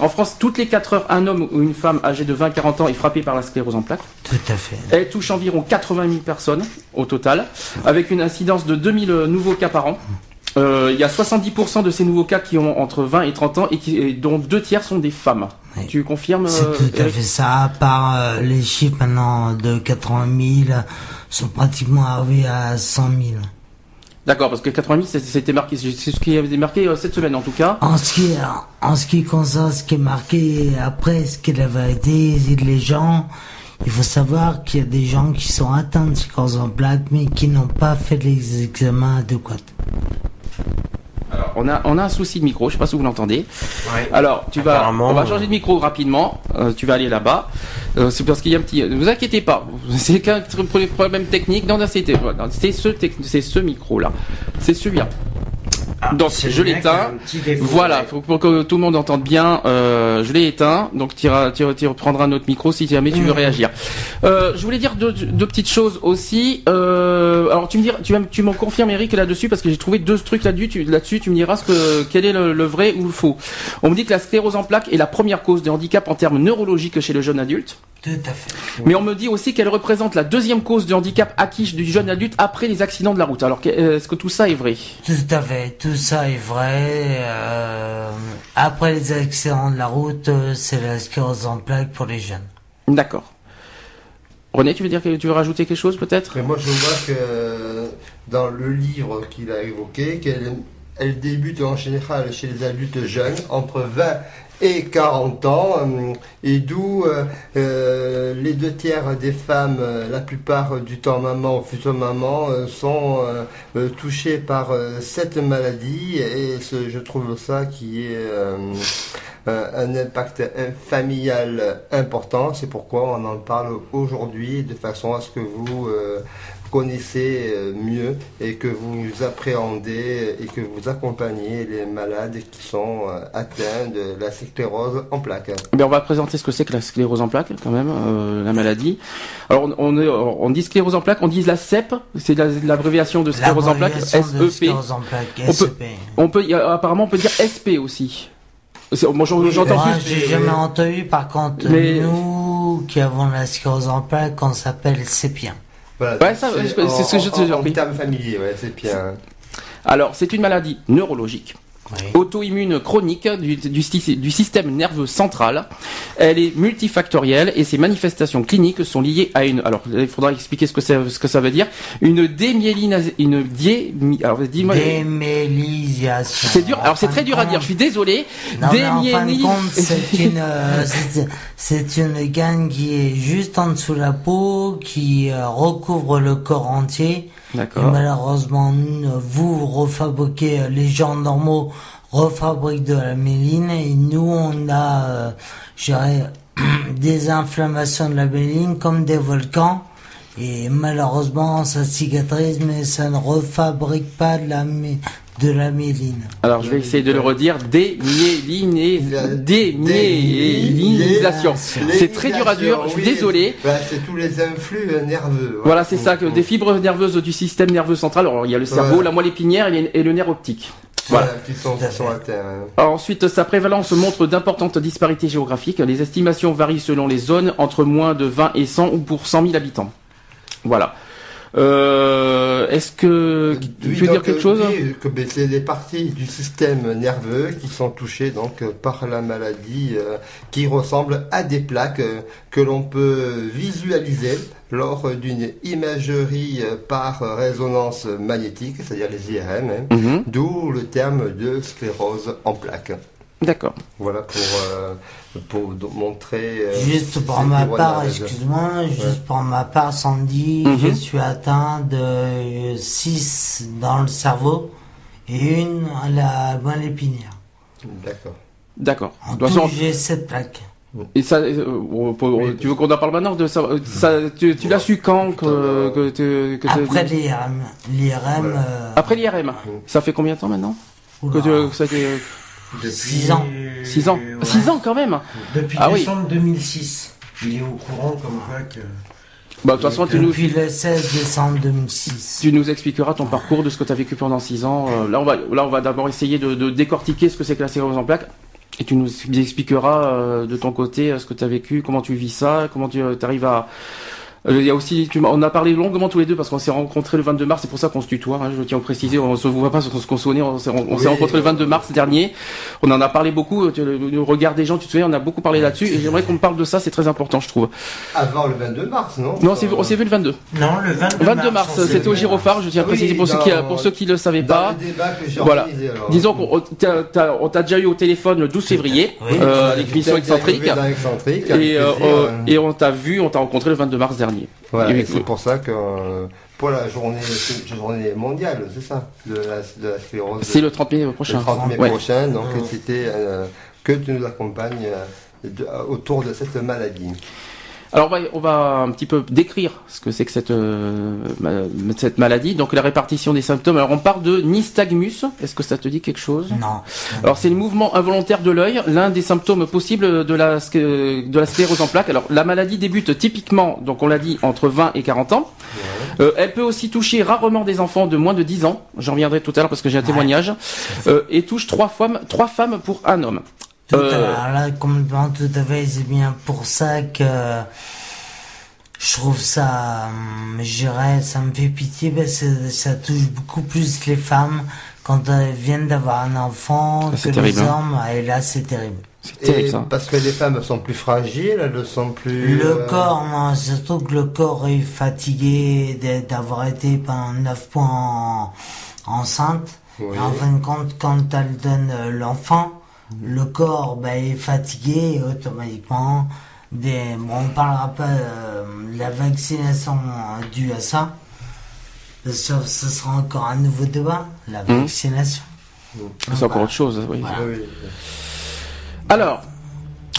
En France, toutes les 4 heures, un homme ou une femme âgée de 20-40 ans est frappé par la sclérose en plaques. Tout à fait. Elle touche environ 80 000 personnes au total, avec une incidence de 2000 nouveaux cas par an. Euh, Il y a 70% de ces nouveaux cas qui ont entre 20 et 30 ans et, qui, et dont deux tiers sont des femmes. Tu confirmes C'est euh, tout à fait ça, à part euh, les chiffres maintenant de 80 000 sont pratiquement arrivés à 100 000. D'accord, parce que 80 000, c'est- c'était marqué, c'est ce qui avait été marqué euh, cette semaine en tout cas. En ce qui, en ce qui concerne ce qui est marqué après, ce qui est la les gens, il faut savoir qu'il y a des gens qui sont atteints de sclérose en mais qui n'ont pas fait les examens adéquats. Alors, on a, on a un souci de micro, je sais pas si vous l'entendez. Alors, tu vas, on va euh, changer de micro rapidement. Euh, tu vas aller là-bas. Euh, c'est parce qu'il y a un petit. Ne vous inquiétez pas. C'est qu'un problème technique. Non, non, c'était, c'est ce, c'est ce micro-là. C'est celui-là. Donc, c'est je l'éteins. Voilà, pour, que tout le monde entende bien. Euh, je l'ai éteint. Donc, tu, reprendras un autre micro si jamais tu veux réagir. Euh, je voulais dire deux, deux petites choses aussi. Euh, alors, tu me diras, tu, m'en confirmes, Eric, là-dessus, parce que j'ai trouvé deux trucs là-dessus. Tu, là-dessus, tu me diras ce que, quel est le, le vrai ou le faux. On me dit que la sclérose en plaques est la première cause de handicap en termes neurologiques chez le jeune adulte. Tout à fait. Mais on me dit aussi qu'elle représente la deuxième cause de handicap acquis du jeune adulte après les accidents de la route. Alors, est-ce que tout ça est vrai? Tout à fait, tout ça est vrai. euh, après les accidents de la route, euh, c'est la sclérose en plaques pour les jeunes. D'accord. René, tu veux dire que tu veux rajouter quelque chose peut-être? Mais moi, je vois que dans le livre qu'il a évoqué, qu'elle elle débute en général chez les adultes jeunes, entre 20 et 40 ans, euh, et d'où euh, euh, les deux tiers des femmes, la plupart du temps maman ou future maman, sont touchées par cette maladie, et je trouve ça qui est un, impact familial important. C'est pourquoi on en parle aujourd'hui, de façon à ce que vous connaissez euh, mieux et que vous appréhendez et que vous accompagnez les malades qui sont euh, atteints de la sclérose en plaques. Eh bien, on va présenter ce que c'est que la sclérose en plaques, quand même, euh, la maladie. Alors, on, on, est- on dit sclérose en plaques, on dit la CEP, c'est la- l'abréviation de sclérose en plaques, de SEP. sclérose en plaques, On peut, on a- apparemment, on peut dire SP aussi. Moi, j'en- j'entends j'ai jamais entendu, par contre, Mais- nous qui avons la sclérose en plaques, on s'appelle sépien. Voilà, Ouais, c'est ce que je te en, en, termes familiers, ouais, c'est bien. Alors, c'est une maladie neurologique. Auto-immune chronique du, du, sy- du système nerveux central. Elle est multifactorielle et ses manifestations cliniques sont liées à une. Alors, il faudra expliquer ce que, c'est- ce que ça veut dire. Une démyélinase. Une dié. Alors, dis-moi. Démélisation. C'est dur. Alors, c'est très dur à dire. Je suis désolé. Non, mais en fin de Démyéli- compte, c'est une, euh, c'est- c'est une gaine qui est juste en dessous de la peau, qui euh, recouvre le corps entier. Et malheureusement, vous refabriquez, euh, les gens normaux refabriquent de la méline et nous, on a, euh, des inflammations de la méline comme des volcans. Et malheureusement, ça cicatrise, mais ça ne refabrique pas de la, de la méline. Alors, je vais essayer de le redire. Démyélinisation. C'est très dur à dire. Je suis désolé. bah, c'est tous les influx euh, nerveux. Voilà, c'est ça, que des fibres nerveuses du système nerveux central. Alors, il y a le cerveau, la moelle épinière et le nerf optique. Voilà, hein. Alors, ensuite, sa prévalence montre d'importantes disparités géographiques. Les estimations varient selon les zones, entre moins de 20 et 100 ou pour 100 000 habitants. Voilà. Euh, Est-ce que tu veux dire quelque chose oui, que ben, c'est des parties du système nerveux qui sont touchées donc par la maladie euh, qui ressemblent à des plaques euh, que l'on peut visualiser lors d'une imagerie euh, par résonance magnétique, c'est-à-dire les IRM, hein, Mhm. d'où le terme de sclérose en plaques. D'accord. Voilà pour, euh, pour montrer. euh, Juste pour ma part, excuse-moi, Ouais. juste pour ma part, Sandy, Mhm. je suis atteint de 6 dans le cerveau et une à la moelle épinière. D'accord. D'accord. En tout, façon, j'ai 7 plaques. Et ça, euh, oh, pour- Oui, tu veux qu'on en parle maintenant de ça, euh, ça Tu, tu l'as su quand que, Euh, que, que- que- Après l'IRM. L'IRM. Voilà. euh, après l'IRM Ça fait combien de temps maintenant que oula, tu, que ça a été- Depuis Six ans. 6 ans. Ouais. 6 ans quand même Depuis Ah oui. décembre 2006. Il est au courant comme quoi que. Bah, de toute façon, tu nous, Depuis le 16 décembre 2006. tu nous expliqueras ton parcours de ce que tu as vécu pendant 6 ans. Euh, là, on va, là, on va d'abord essayer de, de décortiquer ce que c'est que la sclérose en plaques. Et tu nous expliqueras euh, de ton côté euh, ce que tu as vécu, comment tu vis ça, comment tu arrives à... Euh, Il y a aussi, tu on a parlé longuement tous les deux parce qu'on s'est rencontrés le 22 mars, c'est pour ça qu'on se tutoie, hein, je tiens à préciser, on se voit pas qu'on se consonnait, on s'est Oui. rencontrés le 22 mars dernier, on en a parlé beaucoup, tu- le, le regard des gens, tu te souviens, on a beaucoup parlé là-dessus, et j'aimerais qu'on me parle de ça, c'est très important je trouve. Avant le 22 mars, non? Non, c'est- on s'est vu le 22. Non, le 22, 22 mars, c'était au. Girophare, je tiens à Oui, préciser pour, ceux qui, pour ceux qui le savaient Dans pas. le débat que j'ai Voilà. alors. Disons qu'on t'a- t'a- on t'a déjà eu au téléphone le 12 février, Oui. euh, avec excentrique. euh, euh, et on t'a vu, on t'a rencontré le 22 mars dernier. Voilà, Et- et c'est pour ça que euh, pour la journée, mondiale, c'est ça, de la, de la sclérose. C'est le 30 mai le prochain. 30 mai Ouais. prochain, donc c'était euh, que tu nous accompagnes euh, de- autour de cette maladie. Alors on va, on va un petit peu décrire ce que c'est que cette, euh, cette maladie. Donc la répartition des symptômes. Alors on parle de nystagmus. Est-ce que ça te dit quelque chose? Non. Alors c'est le mouvement involontaire de l'œil, l'un des symptômes possibles de la, de la sclérose en plaques. Alors la maladie débute typiquement, donc on l'a dit, entre 20 et 40 ans. Euh, elle peut aussi toucher rarement des enfants de moins de 10 ans. J'en reviendrai tout à l'heure parce que j'ai un témoignage. Euh, et touche trois femmes, trois femmes pour un homme. Tout Euh, à là, complètement, tout à fait, c'est bien pour ça que je trouve ça, hum, je dirais, ça me fait pitié parce que ça touche beaucoup plus les femmes quand elles viennent d'avoir un enfant Ah, c'est que terrible, les hein. hommes, et là c'est terrible. C'est terrible ça. parce que les femmes sont plus fragiles, elles sont plus. Le euh, corps, non, surtout que le corps est fatigué d'avoir été pendant 9 points en- enceinte. Oui. Et En fin de compte, quand elle donne euh, l'enfant, le corps ben, est fatigué automatiquement. Des, bon, on parlera pas euh, de la vaccination euh, due à ça. Ça, ce sera encore un nouveau débat, la Mhm. vaccination. C'est encore autre chose. Oui. Oui, oui. Alors,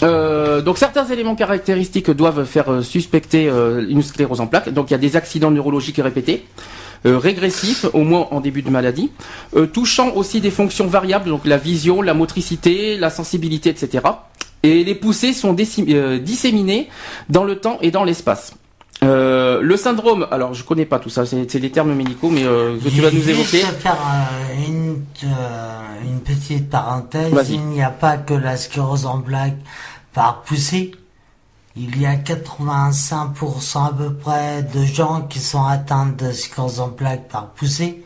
euh, donc certains éléments caractéristiques doivent faire suspecter euh, une sclérose en plaques. Donc il y a des accidents neurologiques répétés, euh, régressifs, au moins en début de maladie, euh, touchant aussi des fonctions variables, donc la vision, la motricité, la sensibilité, etc. Et les poussées sont euh, disséminées dans le temps et dans l'espace. Euh, le syndrome, alors je connais pas tout ça, c'est des termes médicaux, mais euh, que tu vas nous évoquer. faire euh, une, une petite parenthèse. Il n'y a pas que la sclérose en plaques par poussée. Il y a 85% à peu près de gens qui sont atteints de sclérose en plaques par poussée.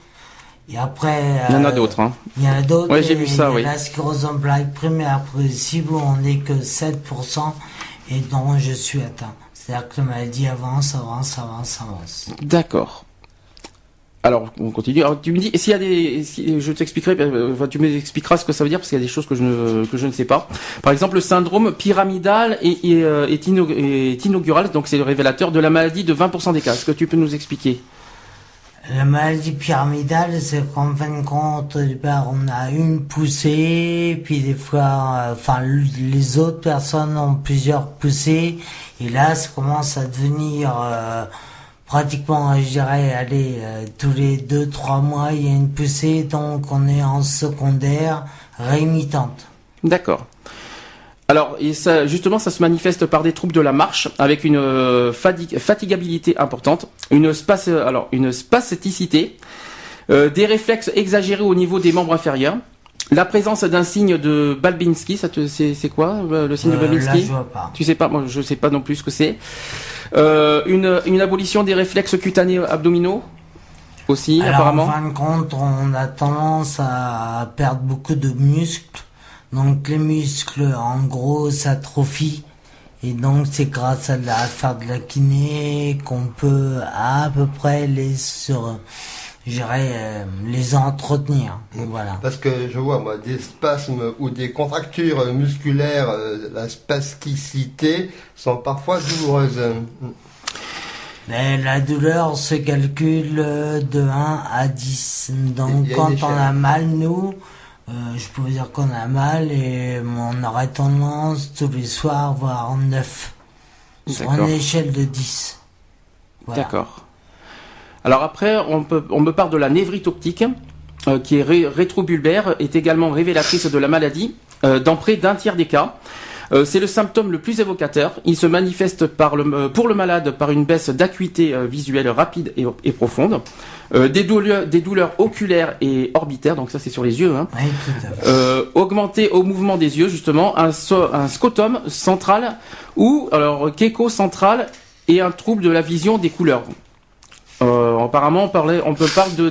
Et après... Il y en a euh, d'autres. Hein. Il y en a d'autres. Ouais, j'ai vu ça, oui. La sclérose en plaques primaire progressive on n'est que 7% et dont je suis atteint. C'est-à-dire que la maladie avance, avance, avance, avance. D'accord. Alors, on continue. Alors, tu me dis, s'il y a des, je t'expliquerai, euh, enfin, tu m'expliqueras ce que ça veut dire parce qu'il y a des choses que je ne, que je ne sais pas. Par exemple, le syndrome pyramidal euh, est est inaugural, donc c'est le révélateur de la maladie de 20% des cas. Est-ce que tu peux nous expliquer? La maladie pyramidale, c'est qu'en fin de compte, au départ, on a une poussée, puis des fois, euh, enfin, les autres personnes ont plusieurs poussées, et là, ça commence à devenir euh, pratiquement, je dirais, allez, euh, tous les deux, trois mois, il y a une poussée, donc on est en secondaire rémitante. D'accord. Alors, et ça, justement, ça se manifeste par des troubles de la marche, avec une euh, fatigabilité importante, une space, alors une spasticité, euh, des réflexes exagérés au niveau des membres inférieurs, la présence d'un signe de Balbinski, ça te, c'est, quoi le signe de Euh, là, Balbinski je vois pas. Tu sais pas, moi je sais pas non plus ce que c'est. Euh, une, une abolition des réflexes cutanés abdominaux aussi, Alors, apparemment. en fin de compte, on a tendance à perdre beaucoup de muscles. Donc, les muscles, en gros, s'atrophient. Et donc, c'est grâce à, la, à faire de la kiné qu'on peut à peu près les sur, je dirais, euh, les entretenir. Voilà. Parce que je vois, moi, des spasmes ou des contractures musculaires, euh, la spasticité, sont parfois douloureuses. Mais la douleur se calcule euh, de 1 à 10. Donc, quand on a mal, nous, euh, je pouvais dire qu'on a mal et on aurait tendance tous les soirs voir en 9 sur une échelle de 10. Voilà. D'accord. Alors après, on, peut, on me parle de la névrite optique, euh, qui est ré- rétrobulbaire, est également révélatrice de la maladie euh, dans près d'un tiers des cas. Euh, c'est le symptôme le plus évocateur. Il se manifeste par le, pour le malade par une baisse d'acuité visuelle rapide et, et profonde, des, douleurs, des douleurs oculaires et orbitaires, donc ça c'est sur les yeux, hein, Oui, tout à fait. euh, augmenté au mouvement des yeux justement, un, so- un scotum central ou alors kéko central et un trouble de la vision des couleurs. Euh, apparemment, on, parlait, on peut parler de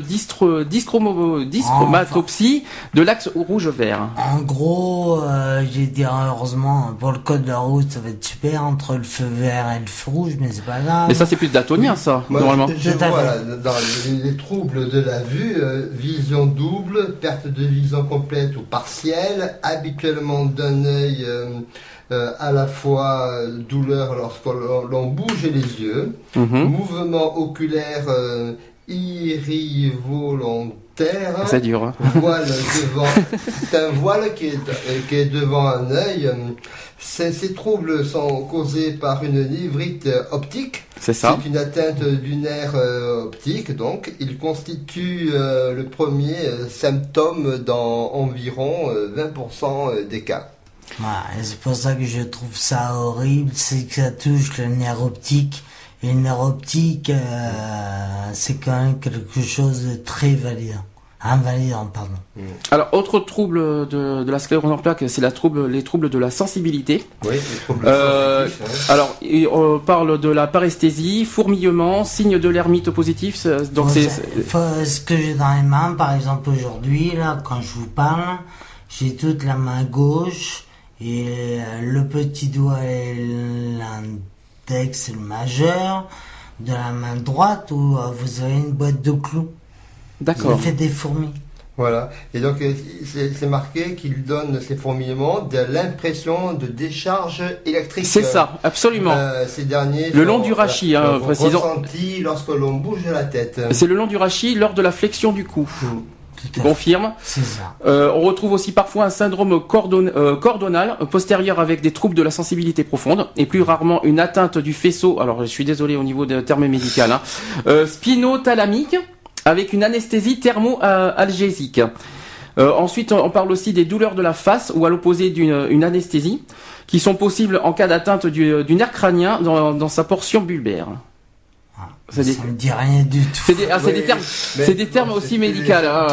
dyschromatopsie de l'axe rouge-vert. En gros, euh, je dirais heureusement, pour le code de la route, ça va être super entre le feu vert et le feu rouge, mais c'est pas grave. Mais ça, c'est plus daltonien, ça, Moi, normalement. je, je Tout à vois fait. là, dans les, les troubles de la vue, euh, vision double, perte de vision complète ou partielle, habituellement d'un œil euh, à la fois euh, douleur lorsque l'on bouge les yeux, Mhm. mouvement oculaire euh, irrivolontaire, C'est dur. hein. voile devant, c'est un voile qui est, qui est devant un œil. Ces, troubles sont causés par une névrite euh, optique. C'est ça. C'est une atteinte du nerf euh, optique, donc il constitue euh, le premier symptôme dans environ euh, 20% des cas. C'est pour ça que je trouve ça horrible, c'est que ça touche le nerf optique. Et le nerf optique, euh, c'est quand même quelque chose de très validant. Invalidant, pardon. Alors, autre trouble de, de la sclérose en plaques, c'est la trouble, les troubles de la sensibilité. Oui, les troubles Euh, sensitifs, hein. Alors, et on parle de la paresthésie, fourmillement, signe de l'hermite positif. Donc, Faut- c'est faut- ce que j'ai dans les mains, par exemple aujourd'hui, là, quand je vous parle, j'ai toute la main gauche et euh, le petit doigt et l'index et le majeur de la main droite où euh, vous avez une boîte de clous. D'accord. fait des fourmis. Voilà. Et donc, euh, c'est marqué qu'il donne ces fourmillements de l'impression de décharge électrique. C'est ça, absolument. Euh, ces derniers Le long du rachis, hein, précisons. lorsque l'on bouge la tête. C'est le long du rachis lors de la flexion du cou. Tout Confirme. fait. C'est ça. Euh, on retrouve aussi parfois un syndrome cordon- euh, cordonal postérieur avec des troubles de la sensibilité profonde et plus rarement une atteinte du faisceau. Alors je suis désolé au niveau des termes médicaux. Hein, euh, spinothalamique avec une anesthésie thermo-algésique. Euh, ensuite, on parle aussi des douleurs de la face ou à l'opposé d'une une anesthésie qui sont possibles en cas d'atteinte du, du nerf crânien dans, dans sa portion bulbaire. C'est des- Ça me dit rien du tout. C'est des, ah, c'est Oui, des termes, mais c'est des termes bon, aussi médicaux. hein.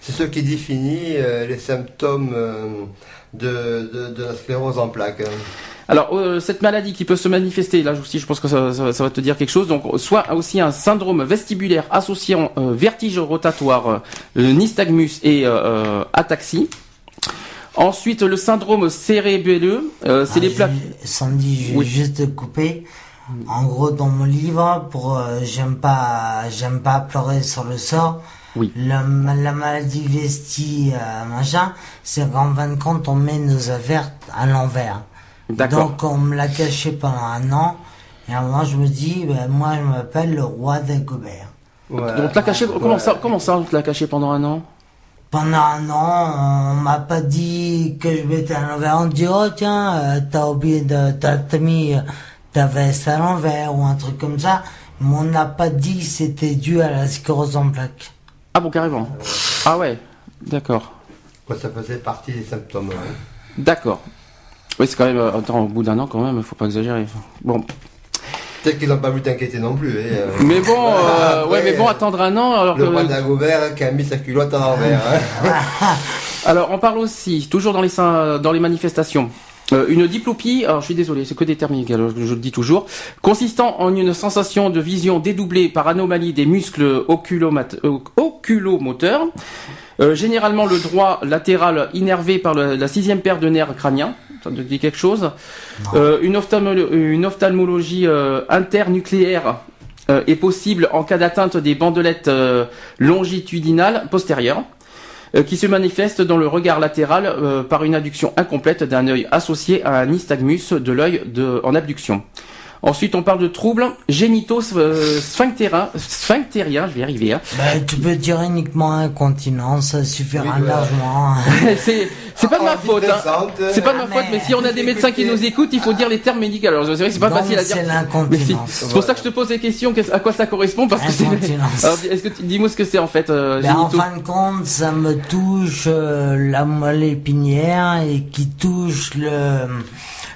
C'est ce qui définit euh, les symptômes euh, de, de, de la sclérose en plaques. Alors, euh, cette maladie qui peut se manifester, là aussi, je pense que ça, ça- ça va te dire quelque chose. Donc, soit aussi un syndrome vestibulaire associant vertige rotatoire, nystagmus et ataxie. Ensuite, le syndrome cérébelleux, c'est Ah, les plaques. Sandy, je vais Oui. juste te couper. En gros, dans mon livre, pour euh, j'aime pas, j'aime pas pleurer sur le sort. Oui. La, la maladie vestie, euh, machin, c'est qu'en fin de compte, on met nos affaires à l'envers. D'accord. Donc, on me l'a caché pendant un an. Et à un moment, je me dis, ben, moi, je m'appelle le roi d'Agobert. Voilà. Donc, l'a caché. Comment ça, comment ça, on te l'a caché pendant un an? Pendant un an, on m'a pas dit que je m'étais à l'envers. On dit, oh tiens, euh, t'as oublié de, t'as t'as mis euh, ta veste à l'envers ou un truc comme ça. Mais on n'a pas dit que c'était dû à la sclérose en plaques. Ah bon, carrément. Ah ouais. D'accord. Quoi, ça faisait partie des symptômes. hein. D'accord. Oui, c'est quand même. euh, Attends, au bout d'un an, quand même, faut pas exagérer. Bon. Peut-être qu'ils n'ont pas voulu t'inquiéter non plus. hein, euh. Mais bon, euh, Après, ouais, mais bon, attendre un an, alors Le que. roi d'Agobert qui a mis sa culotte à l'envers. hein. Alors, on parle aussi, toujours dans les, sy- dans les manifestations, euh, une diplopie, alors je suis désolé, c'est que des termes je, je le dis toujours, consistant en une sensation de vision dédoublée par anomalie des muscles euh, oculomoteurs, euh, généralement le droit latéral innervé par le- la sixième paire de nerfs crâniens, ça te dit quelque chose, Euh, une, ophtalmolo- une ophtalmologie internucléaire est possible en cas d'atteinte des bandelettes longitudinales postérieures qui se manifeste dans le regard latéral euh, par une adduction incomplète d'un œil associé à un nystagmus de l'œil en abduction. Ensuite, on parle de troubles génitaux euh, sphinctériens, je vais y arriver. Hein. Bah, tu peux dire uniquement incontinence, ça suffira Oui, voilà. largement. c'est c'est pas de ma faute. Hein. C'est pas de ma Ah, faute, mais si on a des médecins qui nous écoutent, il faut dire les termes médicaux. Alors c'est vrai que c'est pas Donc, facile à dire. c'est l'incontinence. c'est pour ça que je te pose les questions, qu'est-ce- à quoi ça correspond Parce que c'est. Est-ce que tu- dis-moi ce que c'est en fait, euh, Ben, en fin de compte, ça me touche euh, la moelle épinière et qui touche le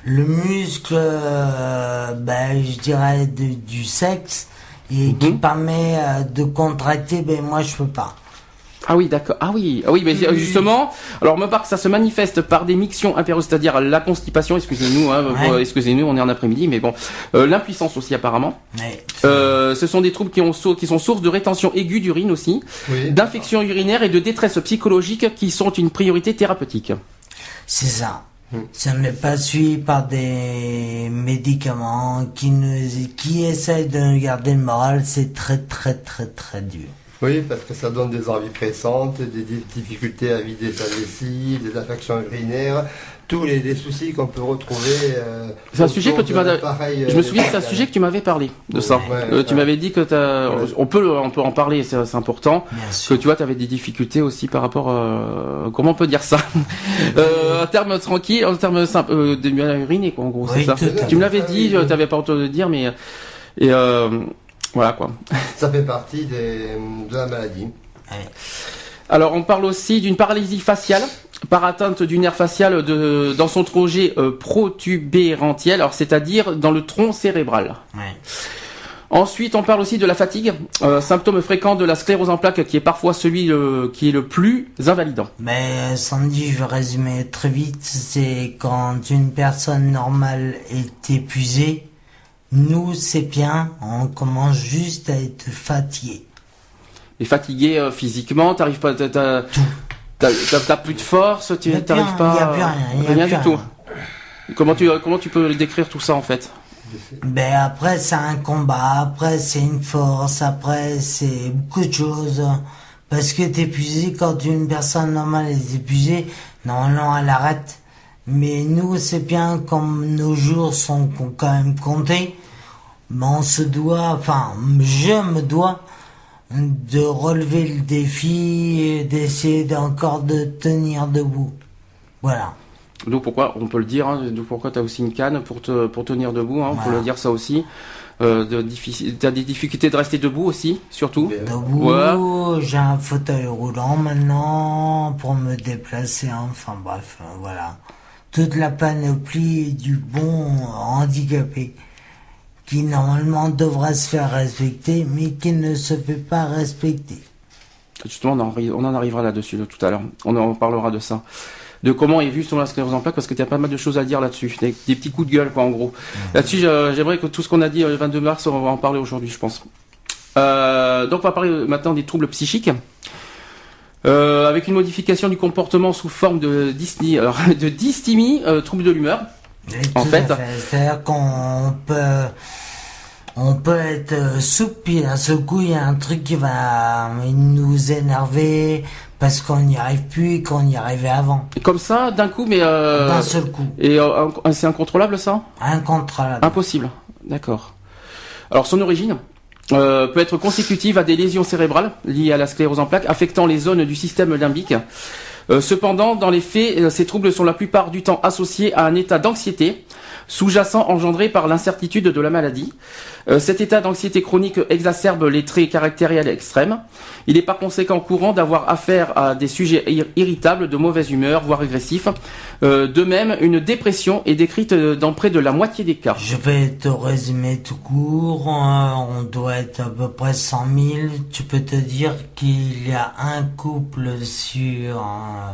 le muscle, euh, ben, je dirais de- du sexe et qui Mhm. permet euh, de contracter. Ben moi, je peux pas. Ah oui, d'accord. Ah oui, ah oui, mais justement, alors me part que ça se manifeste par des mictions impérieuses, c'est-à-dire la constipation. Excusez-nous, hein, Ouais. euh, excusez-nous, on est en après-midi, mais bon, Euh, l'impuissance aussi apparemment. Euh, ce sont des troubles qui, ont, qui sont source de rétention aiguë d'urine aussi, Oui. d'infections urinaires et de détresse psychologique qui sont une priorité thérapeutique. c'est ça. Si on n'est pas suivi par des médicaments qui qui essayent de nous garder le moral, c'est très très très très dur. Oui, parce que ça donne des envies pressantes, des di- difficultés à vider sa vessie, des infections urinaires, tous les, les soucis qu'on peut retrouver. euh, C'est un sujet que tu m'as- Je me euh, souviens que c'est un sujet que tu m'avais parlé de ça. Ouais, Euh, ouais. tu m'avais dit que t'as, Ouais. on peut, le- on peut en parler, c'est important. Bien Que tu vois, tu avais des difficultés aussi par rapport, euh, comment on peut dire ça, euh, en termes tranquilles, en termes simples, euh, de mal à uriner, quoi, en gros, Oui, c'est ça. Tu me l'avais dit, tu avais pas entendu le dire, mais et euh, voilà quoi. Ça fait partie des- de la maladie. Alors, on parle aussi d'une paralysie faciale par atteinte du nerf facial de, dans son trajet euh, protubérantiel, alors c'est-à-dire dans le tronc cérébral. Ouais. Ensuite, on parle aussi de la fatigue, euh, symptôme fréquent de la sclérose en plaques, qui est parfois celui euh, qui est le plus invalidant. Mais Sandy, je vais résumer très vite. C'est quand une personne normale est épuisée, nous, c'est bien, on commence juste à être fatigué. Et fatigué euh, physiquement, t'arrives pas, t'as, t'as, plus de force, tu rien, pas, y a plus rien, y a rien plus du tout. rien. Comment tu, comment tu peux décrire tout ça en fait? Ben après, c'est un combat, après, c'est une force, après, c'est beaucoup de choses. Parce que t'es épuisé, quand une personne normale est épuisée, normalement, elle arrête. Mais nous, c'est bien, comme nos jours sont quand même comptés, ben on se doit, enfin, je me dois de relever le défi et d'essayer d'encore de tenir debout. Voilà. D'où pourquoi, on peut le dire, hein, d'où pourquoi t'as aussi une canne pour te, pour tenir debout, hein, on peut le dire ça aussi. Euh, de t'as des difficultés de rester debout aussi, surtout? Bien. Debout, j'ai un fauteuil roulant maintenant pour me déplacer, enfin bref, euh, voilà. Toute la panoplie du bon handicapé qui normalement devrait se faire respecter mais qui ne se fait pas respecter. Justement, on en, arrivera là-dessus là, tout à l'heure. On en parlera de ça. De comment est vu sur la sclérose en plaques, parce que tu as pas mal de choses à dire là-dessus. Des, petits coups de gueule, quoi, en gros. Là-dessus, j'aimerais que tout ce qu'on a dit euh, le 22 mars, on va en parler aujourd'hui, je pense. Euh, donc, on va parler maintenant des troubles psychiques. Euh, avec une modification du comportement sous forme de dysthymie, euh, trouble de l'humeur. En fait- c'est-à-dire qu'on peut, on peut être puis d'un seul coup, il y a un truc qui va nous énerver parce qu'on n'y arrive plus et qu'on y arrivait avant. Et comme ça, d'un coup, mais... Euh, D'un seul coup. et euh, c'est incontrôlable, ça? Incontrôlable. Impossible. D'accord. Alors son origine euh, peut être consécutive à des lésions cérébrales liées à la sclérose en plaques affectant les zones du système limbique. Euh, cependant, dans les faits, euh, ces troubles sont la plupart du temps associés à un état d'anxiété sous-jacent engendré par l'incertitude de la maladie. Euh, cet état d'anxiété chronique exacerbe les traits caractériels extrêmes. Il est par conséquent courant d'avoir affaire à des sujets ir- irritables, de mauvaise humeur, voire agressifs. De même, une dépression est décrite dans près de la moitié des cas. Je vais te résumer tout court. On doit être à peu près 100 000. Tu peux te dire qu'il y a un couple sur... euh,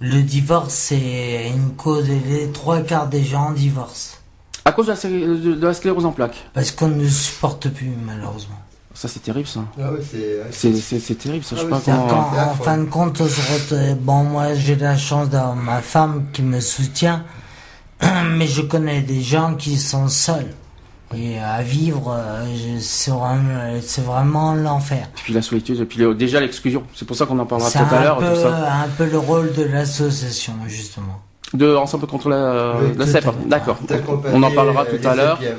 le divorce, c'est une cause. Les trois quarts des gens divorcent. À cause de la, de- sclérose en plaques. Parce qu'on ne supporte plus, malheureusement. Ça, c'est terrible, ça. Ah ouais, c'est. Terrible, ça. Je Ah sais oui, pas c'est comment... Quand, c'est en fin de compte, bon, moi, j'ai la chance d'avoir ma femme qui me soutient, mais je connais des gens qui sont seuls. Et à vivre, euh, c'est vraiment, c'est l'enfer. Et puis la solitude, et puis déjà l'exclusion. C'est pour ça qu'on en parlera C'est tout à l'heure, ça. un peu le rôle de l'association, justement. de ensemble contre la, Oui, la CEP. D'accord. On en parlera euh, tout à l'heure. CPM.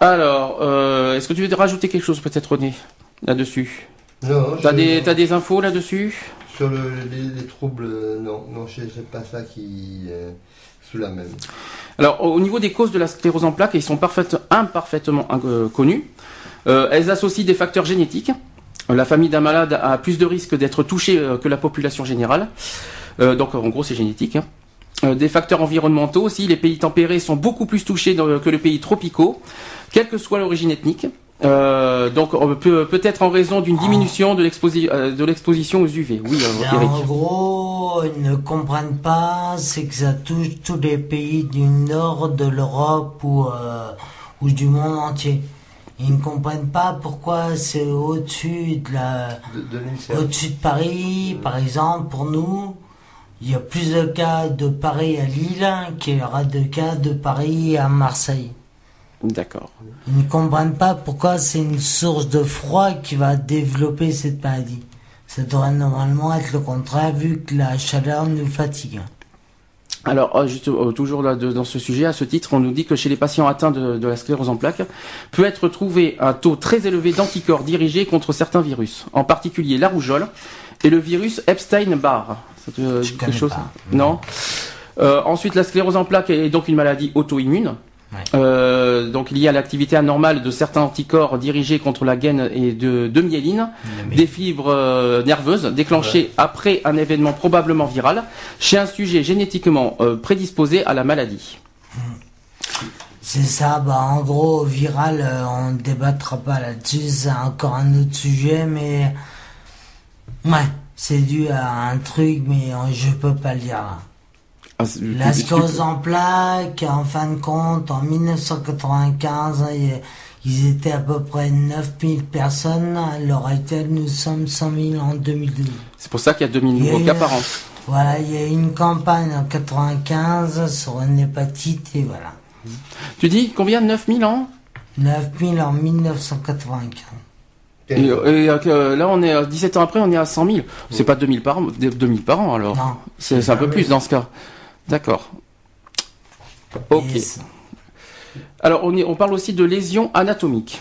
Alors, euh, est-ce que tu veux rajouter quelque chose peut-être René là-dessus? Non, T'as des t'as des infos là-dessus? Sur le, les, les troubles, euh, non, non, je sais pas ça qui euh, Alors, au au niveau des causes de la sclérose en plaques, ils sont parfaites, imparfaitement euh, connus. Euh, elles associent des facteurs génétiques. La famille d'un malade a plus de risques d'être touchée euh, que la population générale. Donc, en gros, c'est génétique. hein. Des facteurs environnementaux aussi. Les pays tempérés sont beaucoup plus touchés que les pays tropicaux, quelle que soit l'origine ethnique. Euh, donc, on peut- peut-être en raison d'une diminution de l'exposi- euh, de l'exposition aux UV. Oui, euh, Eric. en gros, ils ne comprennent pas, c'est que ça touche tous les pays du nord de l'Europe ou, euh, ou du monde entier. Ils ne comprennent pas pourquoi c'est au-dessus de la, De, de l'UNICEF. au-dessus de Paris, par exemple, pour nous, il y a plus de cas de Paris à Lille qu'il y aura de cas de Paris à Marseille. D'accord. Ils ne comprennent pas pourquoi c'est une source de froid qui va développer cette maladie. Ça devrait normalement être le contraire vu que la chaleur nous fatigue. Alors, euh, juste, euh, toujours là, de- dans ce sujet, à ce titre, on nous dit que chez les patients atteints de, de la sclérose en plaques, peut être trouvé un taux très élevé d'anticorps dirigés contre certains virus, en particulier la rougeole et le virus Epstein-Barr. Ça te Je dit quelque chose pas. Non. Euh, ensuite, la sclérose en plaques est donc une maladie auto-immune. Ouais. Euh, donc liée à l'activité anormale de certains anticorps dirigés contre la gaine et de, de myéline, des fibres euh, nerveuses déclenchées après un événement probablement viral chez un sujet génétiquement euh, prédisposé à la maladie. C'est ça, bah en gros, viral, euh, on ne débattra pas là-dessus, c'est encore un autre sujet, mais ouais, c'est dû à un truc, mais euh, je peux pas le dire là. Ah, c'est- La tu- sclérose en plaques, en fin de compte, en 1995, il- ils étaient à peu près 9000 personnes. À l'heure actuelle, nous sommes 100 000 en 2012. C'est pour ça qu'il y a 2000 nouveaux cas euh, par an. Voilà, il y a eu une campagne en 95 sur une hépatite et voilà. Tu dis combien 9000 ans 9000 en 1995. et, et, euh, là on est à 17 ans après on est à 100 000. C'est pas 2000 par an, 2000 par an alors. Non. C'est c'est un peu plus dans ce cas. D'accord. Ok. Alors on parle aussi de lésions anatomiques.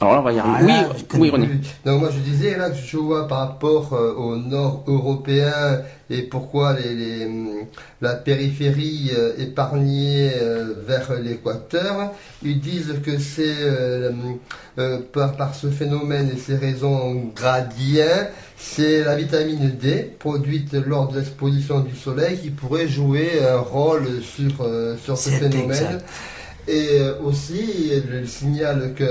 Alors là on va y arriver. Voilà, oui, oui René. Donc moi je disais là que je vois par rapport euh, au nord européen et pourquoi les, les, hum, la périphérie euh, épargnée euh, vers l'équateur, ils disent que c'est euh, hum, par, par ce phénomène et ces raisons gradients, c'est la vitamine D produite lors de l'exposition du soleil qui pourrait jouer un rôle sur, euh, sur ce phénomène. exact. Et euh, aussi, elle signale que,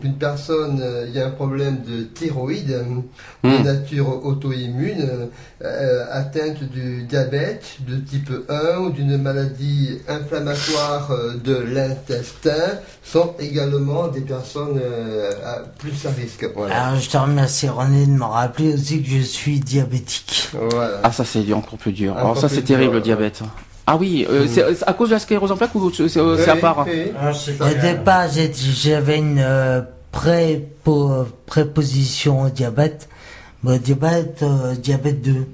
qu'une personne, euh, il y a un problème de thyroïde de Hmm. nature auto-immune, euh, euh, atteinte du diabète de type 1 ou d'une maladie inflammatoire euh, de l'intestin, sont également des personnes euh, à- plus à risque. Voilà. Alors je te remercie René de me rappeler aussi que je suis diabétique. Voilà. Ah ça c'est encore plus dur. Encore Alors ça plus c'est terrible dur, le ouais. diabète. Ah oui, euh, Mm. c'est c'est à cause de la sclérose en plaques ou c'est c'est à Oui, part oui. Ah, c'est Au départ, j'ai- j'avais une euh, prépo- préposition au diabète. Mais au diabète, euh, diabète 2.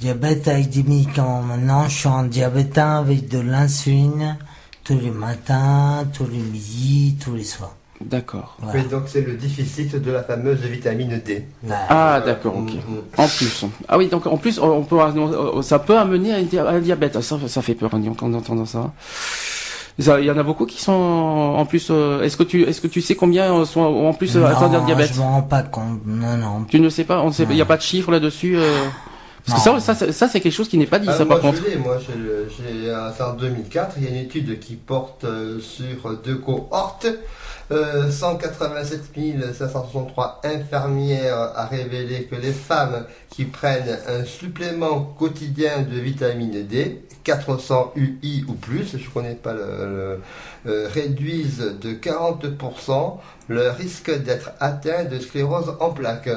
Diabète avec des médicaments. Maintenant, je suis en diabète 1 avec de l'insuline tous les matins, tous les midis, tous les soirs. D'accord. Voilà. Oui, donc c'est le déficit de la fameuse vitamine D. Voilà. Ah d'accord, ok. Mm, mm. En plus. Ah oui, donc en plus, on peut, ça peut amener à un diabète. Ça, ça fait peur hein, quand on entend ça. Ça, Il y en a beaucoup qui sont en plus. euh, Est-ce que tu, est-ce que tu sais combien euh, sont en plus euh, atteints d'un diabète? je m'en rends pas compte. Non, non. Tu ne sais pas, on sait, il n'y a pas de chiffre là-dessus. euh, Parce que Non. ça, ça, c'est- ça, c'est quelque chose qui n'est pas dit, Ah, ça moi, par contre. je moi, je le- j'ai, en 2004, il y a une étude qui porte sur deux cohortes. Euh, 187 563 infirmières a révélé que les femmes qui prennent un supplément quotidien de vitamine D, 400 UI ou plus, je connais pas le, le- euh, réduisent de 40% le risque d'être atteint de sclérose en plaques.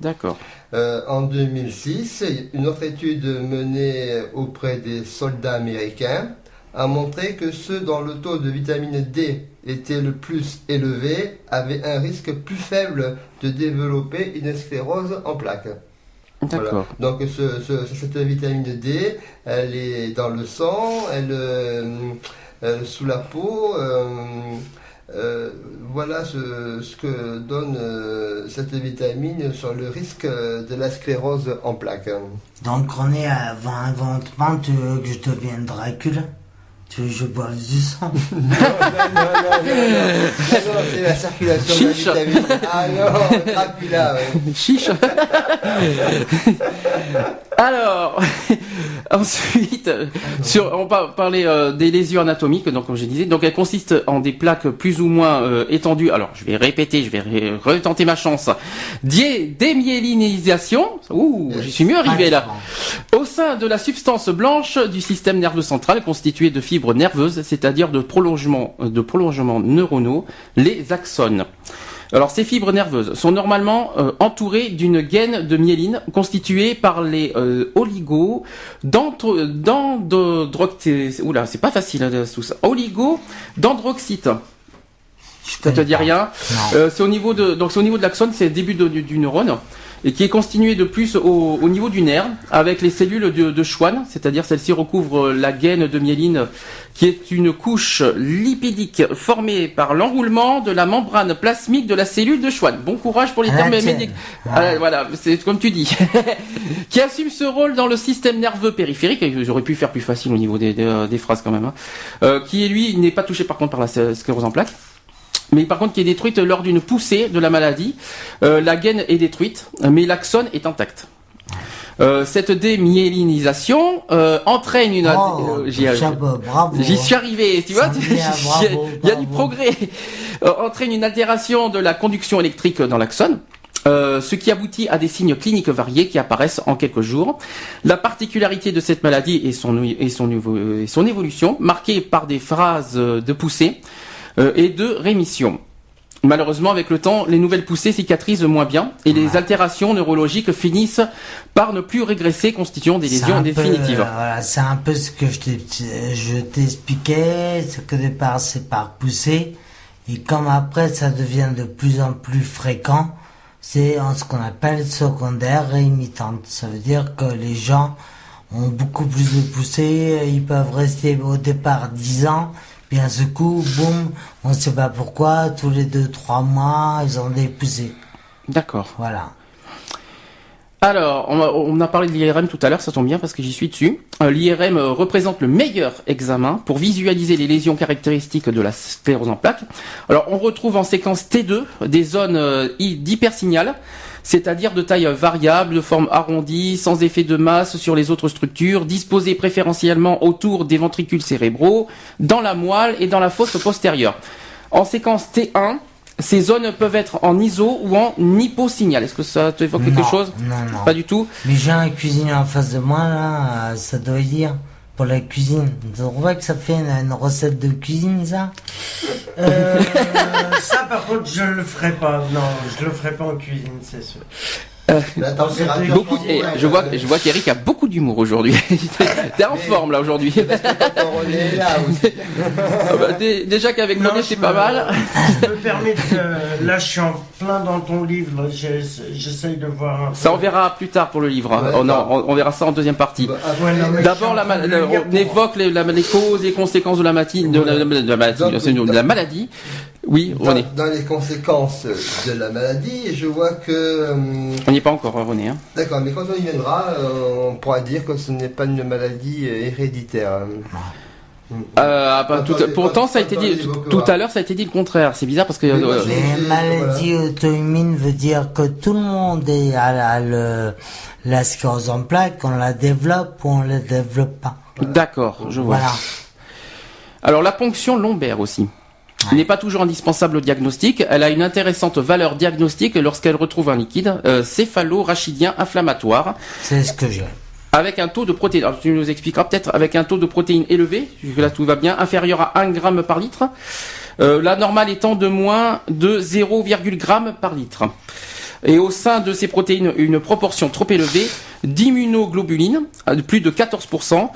D'accord. Euh, en 2006, une autre étude menée auprès des soldats américains a montré que ceux dont le taux de vitamine D était le plus élevé avaient un risque plus faible de développer une sclérose en plaques. D'accord. Donc ce- ce- cette vitamine D, elle est dans le sang, elle euh, euh, sous la peau. euh, euh, voilà ce, ce que donne euh, cette vitamine sur le risque de la sclérose en plaques. Donc on est avant inventement, que je devienne Dracula Tu veux que je boive du sang non, non, non, non, non, non, c'est la circulation de la Chiche. vitamine. Ah non, Dracula, ouais. Chiche. Alors, ensuite, sur, on va parler euh, des lésions anatomiques. Donc, comme je disais, donc elles consistent en des plaques plus ou moins euh, étendues. Alors, je vais répéter, je vais retenter ma chance. Dié, démyélinisation. Ouh, j'y suis mieux arrivé là. Au sein de la substance blanche du système nerveux central constituée de fibres nerveuses, c'est-à-dire de prolongements, de prolongements neuronaux, les axones. Alors ces fibres nerveuses sont normalement euh, entourées d'une gaine de myéline constituée par les euh, d'androxy- Oula, c'est pas facile hein, tout ça. Oligo. Ça te dit rien. Euh, C'est au niveau de donc c'est au niveau de l'axone, c'est le début de- du, du neurone et qui est constitué de plus au, au niveau du nerf avec les cellules de, de Schwann, c'est-à-dire celle-ci recouvre la gaine de myéline qui est une couche lipidique formée par l'enroulement de la membrane plasmique de la cellule de Schwann. Bon courage pour les termes médicaux. Ah, voilà, c'est comme tu dis. qui assume ce rôle dans le système nerveux périphérique, j'aurais pu faire plus facile au niveau des, des, des phrases quand même, hein. Euh, qui lui n'est pas touché par contre par la sclérose en plaques mais par contre qui est détruite lors d'une poussée de la maladie. Euh, la gaine est détruite, mais l'axone est intact. Euh, cette démyélinisation euh, entraîne une... Oh, euh, j'y- suis arrivé, tu vois, il y a, y du progrès. Entraîne une altération de la conduction électrique dans l'axone. euh, ce qui aboutit à des signes cliniques variés qui apparaissent en quelques jours. La particularité de cette maladie est son, et son, niveau- et son évolution, marquée par des phases euh, de poussée et de rémission. Malheureusement, avec le temps, les nouvelles poussées cicatrisent moins bien et les altérations neurologiques finissent par ne plus régresser, constituant des lésions définitives. euh, voilà, c'est un peu ce que je t'expliquais, c'est que au départ c'est par poussée, et comme après ça devient de plus en plus fréquent, c'est en ce qu'on appelle secondaire réimitante. Ça veut dire que les gens ont beaucoup plus de poussées, ils peuvent rester au départ 10 ans, puis à ce coup, boum, on sait pas pourquoi, tous les 2-3 mois, ils ont poussées. D'accord. Voilà. Alors, on a, parlé de l'IRM tout à l'heure, ça tombe bien parce que j'y suis dessus. Euh, L'IRM euh, représente le meilleur examen pour visualiser les lésions caractéristiques de la sclérose en plaques. Alors, on retrouve en séquence T2 des zones euh, hy- d'hypersignal, c'est-à-dire de taille variable, de forme arrondie, sans effet de masse sur les autres structures, disposées préférentiellement autour des ventricules cérébraux, dans la moelle et dans la fosse postérieure. En séquence T1, ces zones peuvent être en iso ou en hyposignal. Est-ce que ça te évoque quelque chose Non, non. Pas du tout. Mais j'ai un cuisinier en face de moi, là, euh, ça doit dire, pour la cuisine. Tu trouves que ça fait une, une recette de cuisine, ça Euh, ça, par contre, je le ferai pas. Non, je le ferai pas en cuisine, c'est sûr. Température Beaucoup, et je vois, ouais. je vois qu'Eric a beaucoup d'humour aujourd'hui. T'es en forme là aujourd'hui. Ah bah, dé- déjà qu'avec René c'est pas mal. Je me permets de... Là, je suis en plein dans ton livre. J'essaye de voir un. Ça on verra plus tard pour le livre. hein. Ouais, Oh, non, d'accord. on, on verra ça en deuxième partie. Bah, Ouais, D'abord, on évoque les, la- les causes et conséquences de la, mati- de la, de la maladie, Donc, c'est une- de la maladie. Oui, René. Dans, dans les conséquences de la maladie, je vois que. euh, On n'y est pas encore, hein, René. Hein. D'accord, mais quand on y viendra, euh, on pourra dire que ce n'est pas une maladie euh, héréditaire. Euh, ah, bah, tout- pourtant, ça a été dit tout à l'heure, ça a été dit le contraire. C'est bizarre parce que. Euh, Les maladies auto-immunes veut dire que tout le monde est à la, le, la sclérose en plaques, on la développe ou on la développe pas. D'accord, je vois. Voilà. Alors la ponction lombaire aussi n'est pas toujours indispensable au diagnostic. Elle a une intéressante valeur diagnostique lorsqu'elle retrouve un liquide euh, céphalo-rachidien inflammatoire C'est ce que j'ai. avec un taux de protéines. Alors tu nous expliqueras peut-être avec un taux de protéines élevé, jusque là tout va bien, inférieur à 1 gramme par litre. Euh, la normale étant de moins de 0,1 g par litre. Et au sein de ces protéines, une proportion trop élevée d'immunoglobulines, à de plus de 14%,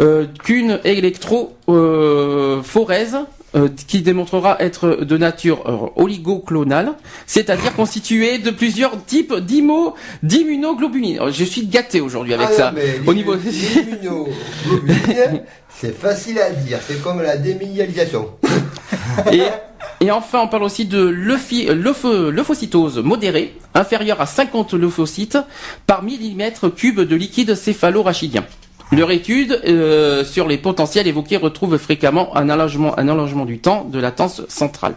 euh, qu'une électrophorèse euh, qui démontrera être de nature euh, oligoclonale, c'est-à-dire constituée de plusieurs types d'immo- d'immunoglobulines. Je suis gâté aujourd'hui avec Ah ça. non, mais Au niveau c'est facile à dire. C'est comme la déminéralisation. et, et enfin, on parle aussi de l'euphocytose modérée, inférieure à 50 lymphocytes par millimètre cube de liquide céphalorachidien. Leur étude euh, sur les potentiels évoqués retrouve fréquemment un allongement, un allongement du temps de latence centrale.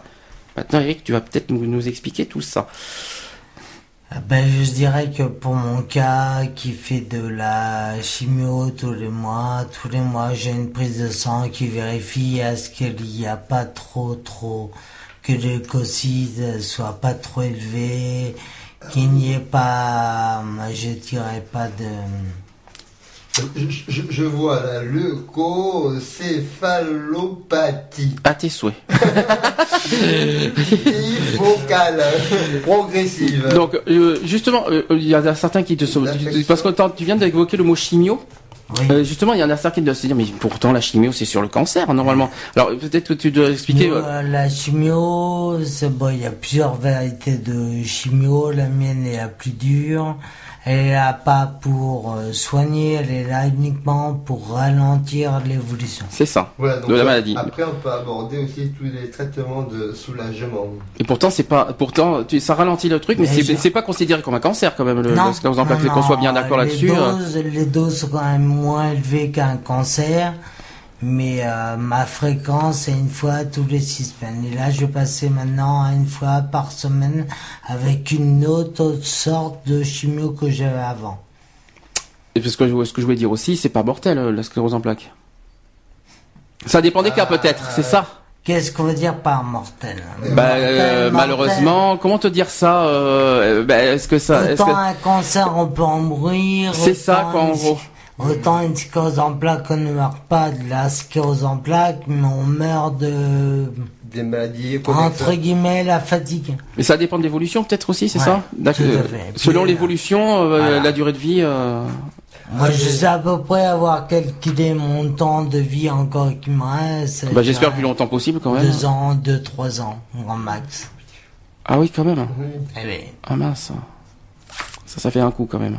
Maintenant, Eric, tu vas peut-être nous, expliquer tout ça. Ah Ben, je dirais que pour mon cas, qui fait de la chimio tous les mois, tous les mois, j'ai une prise de sang qui vérifie à ce qu'il n'y a pas trop, trop, que le leucocyte soit pas trop élevé, qu'il n'y ait pas, je dirais pas de, Je, vois la leucocéphalopathie. À tes souhaits. Focale, progressive. Donc, euh, justement, euh, il y en a certains qui te sont... Parce que tu viens d'évoquer le mot chimio. oui. Euh, justement, il y en a certains qui doivent se dire, mais pourtant la chimio, c'est sur le cancer, normalement. Alors, peut-être que tu dois expliquer... Euh, euh, la chimio, bon, il y a plusieurs variétés de chimio. La mienne est la plus dure. Elle est là pas pour euh, soigner, elle est là uniquement pour ralentir l'évolution. C'est ça, Voilà, donc, de la maladie. Après, on peut aborder aussi tous les traitements de soulagement. Et pourtant, c'est pas, pourtant, tu, ça ralentit le truc, mais Mais c'est, pas considéré comme un cancer quand même. Le, Non, qu'on soit bien d'accord les là-dessus. Doses, les doses sont quand même moins élevées qu'un cancer, mais euh, ma fréquence est une fois tous les six semaines. Et là, je vais passer maintenant à une fois par semaine avec une autre sorte de chimio que j'avais avant. Et parce que je- ce que je voulais dire aussi, c'est pas mortel euh, la sclérose en plaques. Ça dépend des cas peut-être, c'est ça. Qu'est-ce qu'on veut dire par mortel? Bah, Mortel, euh, mortel. malheureusement, comment te dire ça euh, bah, Est-ce que ça, est-ce Autant que un cancer, on peut en mourir. c'est ça quoi en gros Autant une sclérose en plaques, on ne meurt pas de la sclérose en plaques, mais on meurt de, Des maladies entre guillemets, la fatigue. Mais ça dépend de l'évolution peut-être aussi, c'est Ouais, ça? D'accord. Selon l'évolution, euh, voilà. la durée de vie. euh, Moi, je sais à peu près avoir calculé mon temps de vie encore qui me reste. Bah, j'espère Je plus longtemps possible quand même. Deux ans, deux, trois ans, grand max. Ah oui, quand même. Eh ben, Ah mince. Ça, ça fait un coup quand même.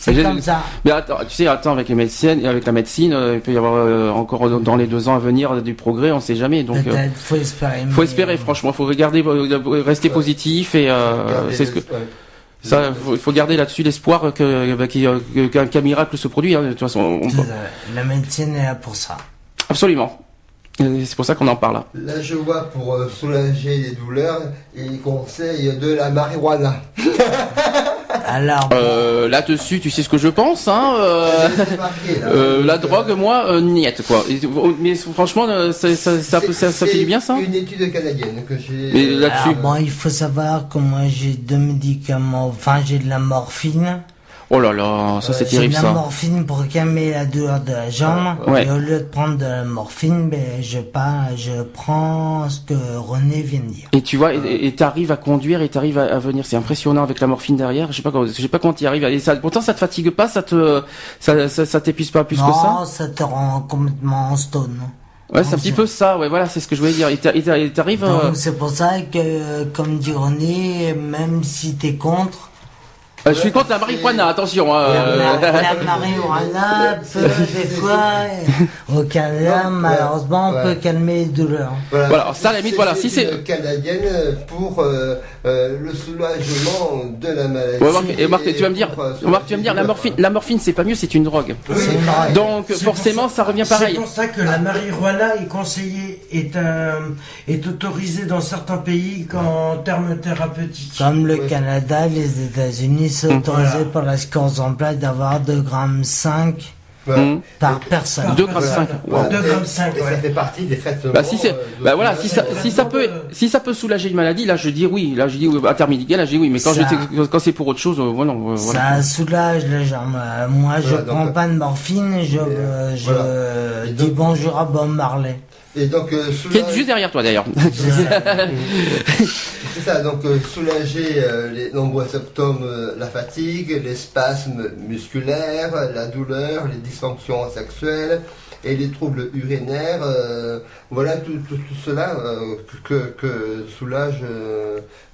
C'est J'ai- comme ça. Mais attends, tu sais, attends, avec les médecines, avec la médecine, euh, il peut y avoir euh, encore dans- dans les deux ans à venir du progrès, on sait jamais. Donc, euh, faut espérer. faut espérer, franchement, faut regarder, rester positif et euh, c'est ce que ça, faut, faut garder là-dessus l'espoir que bah, qu'un qu'un miracle se produit. hein, de toute façon, on-. La médecine est là pour ça. absolument. C'est pour ça qu'on en parle. là. Je vois pour soulager les douleurs, il conseille de la marijuana. Alors, Euh, là-dessus, tu sais ce que je pense, hein. euh, marqué, là. euh, la drogue, moi, euh, niette, quoi. Et- mais franchement, euh, ça, ça, ça, ça, ça fait du bien, ça une étude canadienne que j'ai. Mais là-dessus- alors, bon, il faut savoir que moi, j'ai deux médicaments. Enfin, j'ai de la morphine. Oh là là, ça c'est Euh, J'ai terrible de la ça. morphine pour calmer la douleur de la jambe. Ouais. Et au lieu de prendre de la morphine, ben, je pas, je prends ce que René vient de dire. Et tu vois, et t'arrives à conduire et t'arrives à, à venir. C'est impressionnant avec la morphine derrière. Je sais pas comment, je sais pas comment t'y arrives. Et ça, pourtant, ça te fatigue pas, ça te, ça, ça, ça t'épuise pas plus que ça? non, ça te rend complètement stone. Ouais, c'est un petit peu ça. Ouais, voilà, c'est ce que je voulais dire. Et t'a- et t'a- et t'arrives. euh, c'est pour ça que, comme dit René, même si t'es contre, je suis contre la marijuana. Attention. hein, la, euh, la marijuana peut des fois, euh, au Canada, malheureusement, ouais. peut calmer les douleurs. Voilà, alors ça, à la limite, voilà, si c'est- canadienne pour euh, euh, le soulagement de la maladie. Ouais, Marc, et Marc, tu vas me dire, pour, euh, Marc, tu vas me dire, la morphine, la morphine, c'est pas mieux, c'est une drogue. C'est une drogue. Donc C'est forcément, ça revient C'est pareil. pour ça que la marijuana est conseillée, est, euh, est autorisée dans certains pays qu'en termes thérapeutiques. Comme le Ouais. Canada, les États-Unis, c'est. Autorisé Voilà. par la score en place d'avoir 2 grammes 5 Voilà. Hum. par personne. 2 grammes 5. Voilà. 2 Et- grammes 5, et ouais. ça fait partie des traitements. Bah si c'est, euh, bah voilà, si ça, si ça peut, si ça peut soulager une maladie, là je dis oui, là je dis oui, à terme médical, là je dis oui, mais quand Ça- quand c'est pour autre chose, euh, voilà, euh, voilà. Ça soulage les jambes. Euh, Moi, je Voilà, prends donc- pas de morphine, je, euh, je euh, dis donc- bonjour à Bob Marley. Et donc, euh, Qui est juste derrière toi d'ailleurs. C'est ça, donc euh, soulager euh, les nombreux symptômes, la fatigue, les spasmes musculaires, la douleur, les dysfonctions sexuelles, et les troubles urinaires. voilà tout, tout, tout cela que, que soulage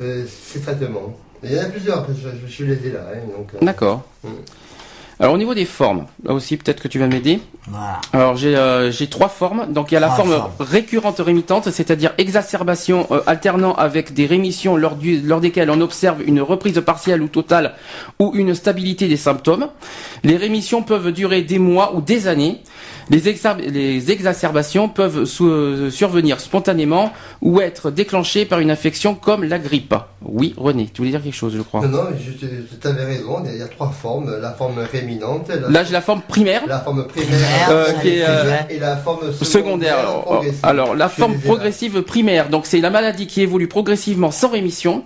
ces traitements. Il y en a plusieurs, parce que je, je les ai là. hein, D'accord. Mm. Alors au niveau des formes, là aussi peut-être que tu vas m'aider. Voilà. Alors j'ai euh, j'ai trois formes. Donc il y a la Trois forme formes. récurrente rémitante, c'est-à-dire exacerbation euh, alternant avec des rémissions lors, du, lors desquelles on observe une reprise partielle ou totale ou une stabilité des symptômes. Les rémissions peuvent durer des mois ou des années. Les, exacerbations peuvent euh, survenir spontanément ou être déclenchées par une infection comme la grippe. Oui, René, tu voulais dire quelque chose, je crois. Non, non, je, tu avais raison, il y a trois formes. La forme réminante, la, Là j'ai la forme primaire. la forme primaire, Euh, qui est, euh, et la forme secondaire. secondaire. Alors, progressive. alors, la Je forme progressive primaire, donc c'est la maladie qui évolue progressivement sans rémission,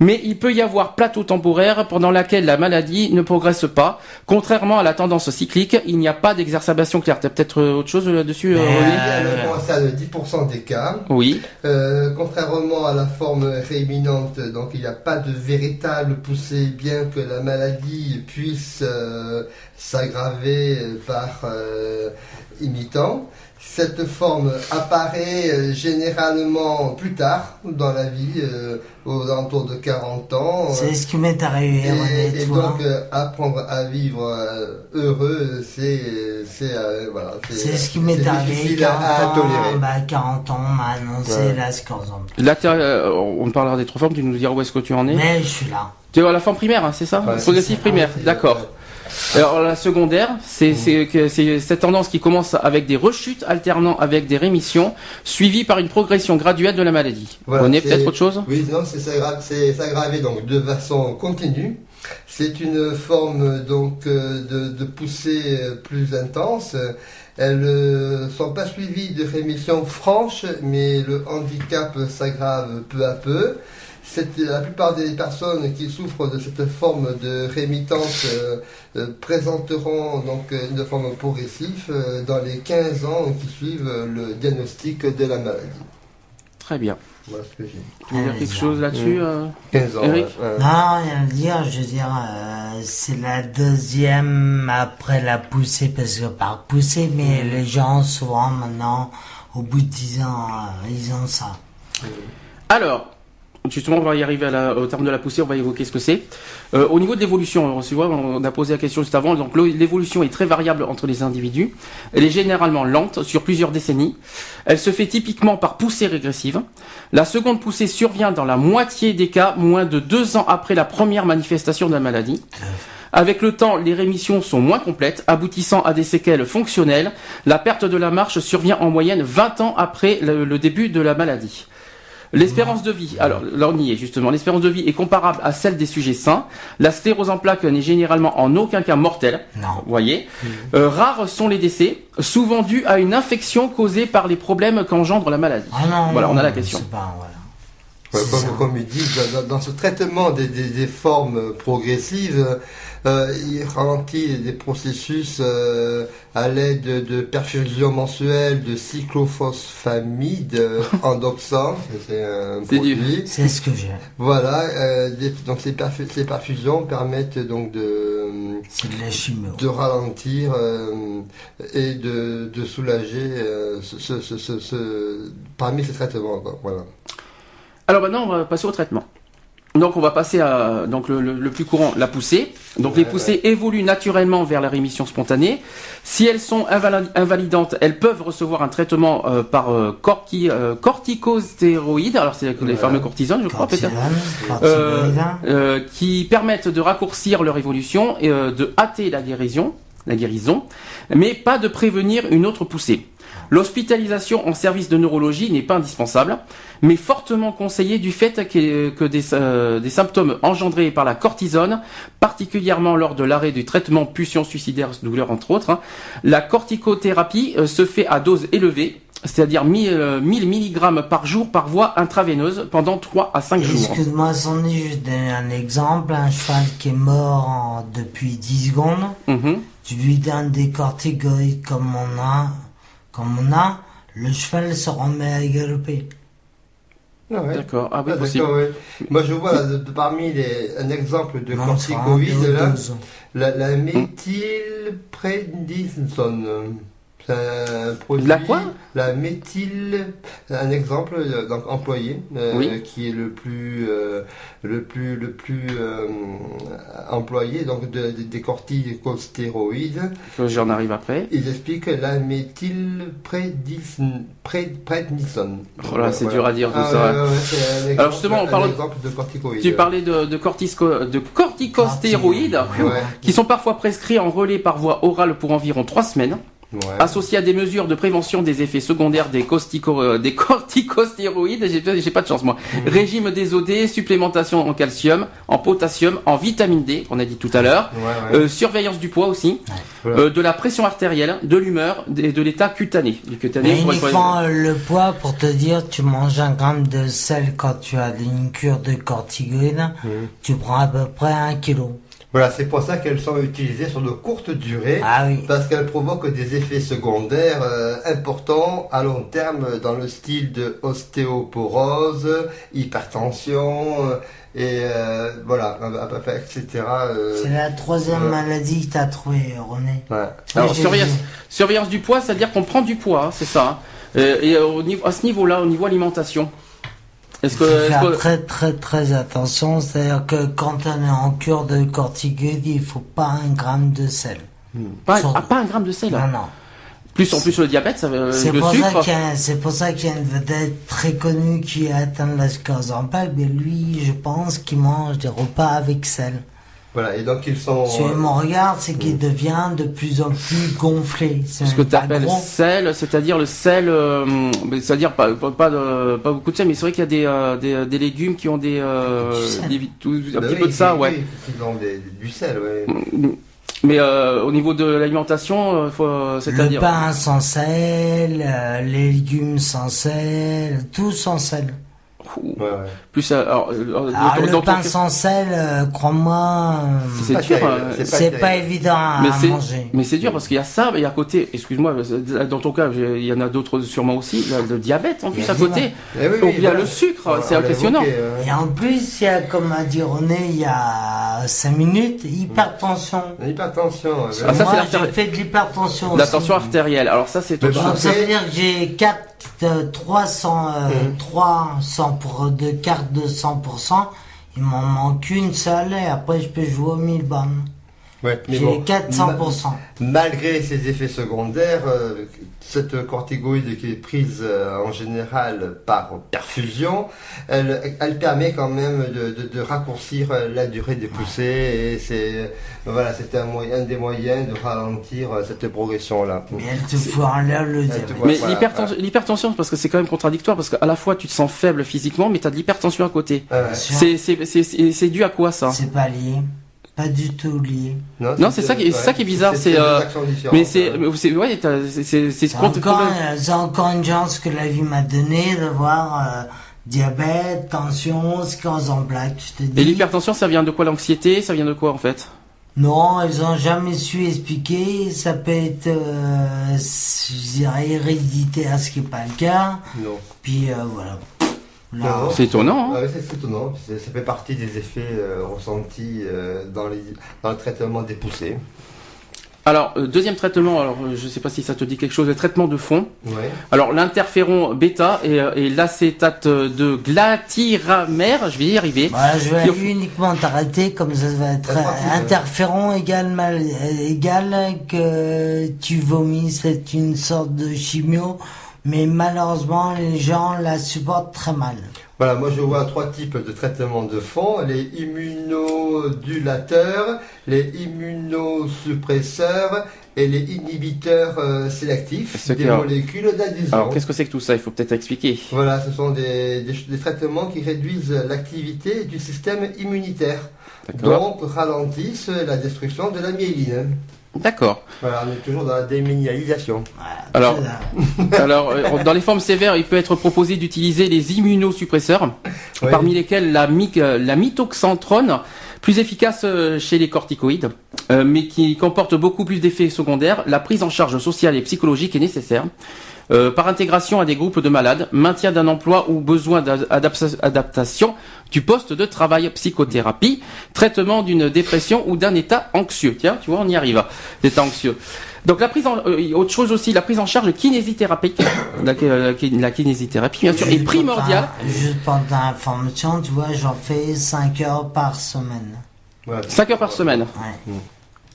mais il peut y avoir plateau temporaire pendant laquelle la maladie ne progresse pas. Contrairement à la tendance cyclique, il n'y a pas d'exacerbation claire. T'as peut-être euh, autre chose là-dessus, euh, Mais, René Elle concerne 10% des cas. Oui, Euh, contrairement à la forme réminante, donc il n'y a pas de véritable poussée, bien que la maladie puisse euh, s'aggraver par euh, imitant. Cette forme apparaît euh, généralement plus tard dans la vie, euh, aux alentours de 40 ans. C'est ce qui m'est arrivé, Et, René, et donc euh, apprendre à vivre euh, heureux, c'est c'est euh, voilà, C'est ce qui m'est c'est arrivé, difficile 40 à, à ans, tolérer. bah, 40 ans, on m'a annoncé Ouais. la scordome. là, euh, on parlera des trois formes. Tu nous diras où est-ce que tu en es. Mais je suis là. Tu vois la forme primaire, hein, c'est ça Ouais, ça. primaire, d'accord. Alors la secondaire, c'est cette tendance qui commence avec des rechutes alternant avec des rémissions, suivies par une progression graduelle de la maladie. Voilà, on est peut-être autre chose? Oui, non, c'est s'aggra- c'est s'aggraver donc de façon continue. C'est une forme donc euh, de, de poussée euh, plus intense. Elles ne sont pas suivies de rémission franche, mais le handicap s'aggrave peu à peu. C'est la plupart des personnes qui souffrent de cette forme de rémitance euh, euh, présenteront donc euh, une forme progressive euh, dans les 15 ans qui suivent euh, le diagnostic de la maladie. Très bien. Voilà ce que j'ai. Tu veux dire quelque chose là-dessus Mm. euh 15 ans. Eric ouais, ouais. Non, rien à dire, je veux dire, euh, c'est la deuxième après la poussée, parce que par poussée, mais les gens, souvent, maintenant, au bout de 10 ans, euh, ils ont ça. Alors, justement, on va y arriver au terme de la poussée, on va évoquer ce que c'est. Euh, au niveau de l'évolution, on, on a posé la question juste avant, donc l'évolution est très variable entre les individus. Elle est généralement lente sur plusieurs décennies. Elle se fait typiquement par poussée régressive. La seconde poussée survient dans la moitié des cas, moins de deux ans après la première manifestation de la maladie. Avec le temps, les rémissions sont moins complètes, aboutissant à des séquelles fonctionnelles. La perte de la marche survient en moyenne 20 ans après le début de la maladie. L'espérance de vie, alors là on y est justement, l'espérance de vie est comparable à celle des sujets sains. La sclérose en plaques n'est généralement en aucun cas mortelle, Non. vous voyez. Euh, rares sont les décès, souvent dus à une infection causée par les problèmes qu'engendre la maladie. Ah non, Voilà, on a la question. pas. Ouais, comme, comme ils disent, dans, dans ce traitement des, des, des formes progressives, euh, il ralentit des processus euh, à l'aide de, de perfusion mensuelle de cyclophosphamide euh, endoxant, c'est un produit. C'est ce que j'ai. Voilà, euh, des- donc ces, ces perfusions permettent donc de, de la chimio. de ralentir euh, et de, de soulager euh, ce, ce, ce, ce- ce- parmi ces traitements. quoi. Voilà. Alors maintenant, on va passer au traitement. Donc on va passer à donc le, le- le plus courant, la poussée. Donc les Ouais, poussées évoluent naturellement vers la rémission spontanée. Si elles sont invali- invalidantes, elles peuvent recevoir un traitement euh, par euh, corti- euh, corticostéroïdes. Alors c'est les fameux cortisones, je crois peut-être. Euh, euh, qui permettent de raccourcir leur évolution et euh, de hâter la guérison, la guérison, mais pas de prévenir une autre poussée. L'hospitalisation en service de neurologie n'est pas indispensable, mais fortement conseillée du fait que, des, euh, des symptômes engendrés par la cortisone, particulièrement lors de l'arrêt du traitement pulsion suicidaire, douleur entre autres, hein, la corticothérapie euh, se fait à dose élevée, c'est-à-dire 1000, euh, 1000 mg par jour par voie intraveineuse pendant 3 à 5 jours. Excuse-moi, Sandy, je vais te donner un exemple. Un cheval qui est mort en- depuis 10 secondes, Mhm. tu lui donnes des corticoïdes comme on a, comme on a, le cheval se remet à galoper. Ah ouais. D'accord, ah oui, Ah, possible. ouais. Moi, je vois de- de- parmi les, un exemple de corticoïde, là, la, la méthylprednisone. C'est un produit. La quoi La méthyle, un exemple euh, donc employé euh, Oui. qui est le plus euh, le plus le plus euh, employé donc de- de- des corticostéroïdes. J'en arrive après. Ils expliquent la méthylprédnisone. Voilà, c'est dur à dire tout Ah, ça. ouais, ouais, exemple- Alors, justement, on un parle- exemple de corticoïdes. Tu parlais de, de, cortisco- de corticostéroïdes, Ouais. qui sont parfois prescrits en relais par voie orale pour environ 3 semaines, Ouais. associés à des mesures de prévention des effets secondaires des, euh, des corticostéroïdes. J'ai pas de chance moi. Mhm. Régime des OD, supplémentation en calcium, en potassium, en vitamine D, qu'on a dit tout à l'heure. Ouais, ouais. Euh, surveillance du poids aussi, Voilà. euh, de la pression artérielle, de l'humeur, et de l'état cutané. Du cutané Mais uniquement euh, le poids, pour te dire, tu manges un gramme de sel quand tu as une cure de corticoïdes, tu prends à peu près un kilo. Voilà, c'est pour ça qu'elles sont utilisées sur de courtes durées. Ah oui. Parce qu'elles provoquent des effets secondaires euh, importants à long terme dans le style de ostéoporose, hypertension euh, et euh, voilà, etc. euh, C'est la troisième maladie que t'as trouvée, René. ouais. Alors, surveillance, du poids, c'est-à-dire qu'on prend du poids, hein, c'est ça. hein. Et au niveau, à ce niveau-là, au niveau alimentation, est-ce Il que, faut est-ce faire que- très très très attention, c'est-à-dire que quand on est en cure de corticoïdes, il faut pas un gramme de sel. pas, sur- ah, pas un gramme de sel. Non, non. Plus en plus le diabète, ça, euh, C'est le pour, sucre. c'est pour ça qu'il y a une vedette très connue qui a atteint la sclérose en plaques, mais lui, je pense qu'il mange des repas avec sel. Voilà, et donc ils sont. Suivez mon regard, c'est qu'il devient de plus en plus gonflé. C'est Ce que tu appelles gros. sel, c'est-à-dire le sel, euh, mais c'est-à-dire pas, pas, pas, de- pas beaucoup de sel, mais c'est vrai qu'il y a des, euh, des, des légumes qui ont des, euh, Du sel. des vi- tout- un Bah petit oui, peu de ça, oui, ouais. Ils ont des- du sel, ouais. Mais euh, au niveau de l'alimentation, euh, euh, Le c'est-à-dire pain sans sel, euh, les légumes sans sel, tout sans sel. Ouh, ouais, ouais. plus euh, alors, euh, Alors, dans- Ah, le dans ton pain cas- sans sel, euh, crois-moi, c'est pas dur. c'est pas évident à, Mais à manger. mais c'est dur parce qu'il y a ça et à côté, excuse-moi, dans ton cas, il y en a d'autres sûrement aussi, il y a le diabète en plus à côté. Eh oui, Ou oui, bien voilà. le sucre, On- c'est impressionnant. évoqué. Et en plus, il y a, comme a dit René il y a 5 minutes, hypertension. L'hypertension. Ah, ça, Moi, j'ai fait de l'hypertension La tension artérielle. Alors ça, c'est Mais. Donc ça veut dire que j'ai 4, euh, 300, euh, Mhm. 300 pour, cartes de 100%. Il m'en manque une seule et après je peux jouer aux 1000 bornes. Ouais, mais J'ai bon, 400%. Malgré ces effets secondaires, euh, cette corticoïde qui est prise euh, en général par perfusion, elle, elle permet quand même de, de- de raccourcir euh, la durée des poussées et c'est voilà, un moyen un des moyens de ralentir euh, cette progression là. Mais elle te fout en l'air le Mais l'hypertension, parce que c'est quand même contradictoire, parce qu'à la fois tu te sens faible physiquement, mais tu as de l'hypertension à côté. C'est, c'est dû à quoi ça? C'est pas lié. Pas du tout lié. Non, c'est ça qui- c'est ça qui est bizarre, c'est, euh, Mais c'est, c'est, ouais, encore, c'est encore une chance que la vie m'a donné de voir euh, diabète, tension, sclérose en plaques. Je te dis. Et l'hypertension, ça vient de quoi? L'anxiété Ça vient de quoi en fait? Non, ils ont jamais su expliquer. Ça peut être, euh, je dirais, héréditaire, ce qui n'est pas le cas. Non. Puis euh, voilà. C'est étonnant. Hein Ah c'est étonnant. Ça fait partie des effets euh, ressentis euh, dans, les, dans le traitement des poussées. alors, euh, deuxième traitement, alors euh, je sais pas si ça te dit quelque chose, le traitement de fond. Ouais. Alors, l'interféron bêta et, et l'acétate de glatiramère, je vais y arriver. voilà, je vais uniquement t'arrêter, comme ça va être interférent égal, mal, égal que tu vomis. C'est une sorte de chimio. Mais malheureusement, les gens la supportent très mal. Voilà, moi je vois trois types de traitements de fond les immunodulateurs, les immunosuppresseurs et les inhibiteurs euh, sélectifs C'est des molécules d'adhésion. Alors, qu'est-ce que c'est que tout ça? Il faut peut-être expliquer. Voilà, ce sont des, des, des traitements qui réduisent l'activité du système immunitaire, donc ralentissent la destruction de la myéline. D'accord. Voilà, on est toujours dans la déminéralisation. Alors, ça. alors, euh, dans les formes sévères, il peut être proposé d'utiliser les immunosuppresseurs, Oui. parmi lesquels la, mi- euh, la mitoxantrone, plus efficace euh, chez les corticoïdes, mais qui comporte beaucoup plus d'effets secondaires. La prise en charge sociale et psychologique est nécessaire. Euh, par intégration à des groupes de malades, maintien d'un emploi ou besoin d'adaptation du poste de travail, psychothérapie, traitement d'une dépression ou d'un état anxieux. Tiens, tu vois, on y arrive, d'état anxieux. Donc la prise en euh, autre chose aussi, la prise en charge kinésithérapie, la, la, la kinésithérapie bien sûr est primordiale. Juste pour ta information, tu vois, j'en fais 5 heures par semaine. 5 heures par semaine. Ouais.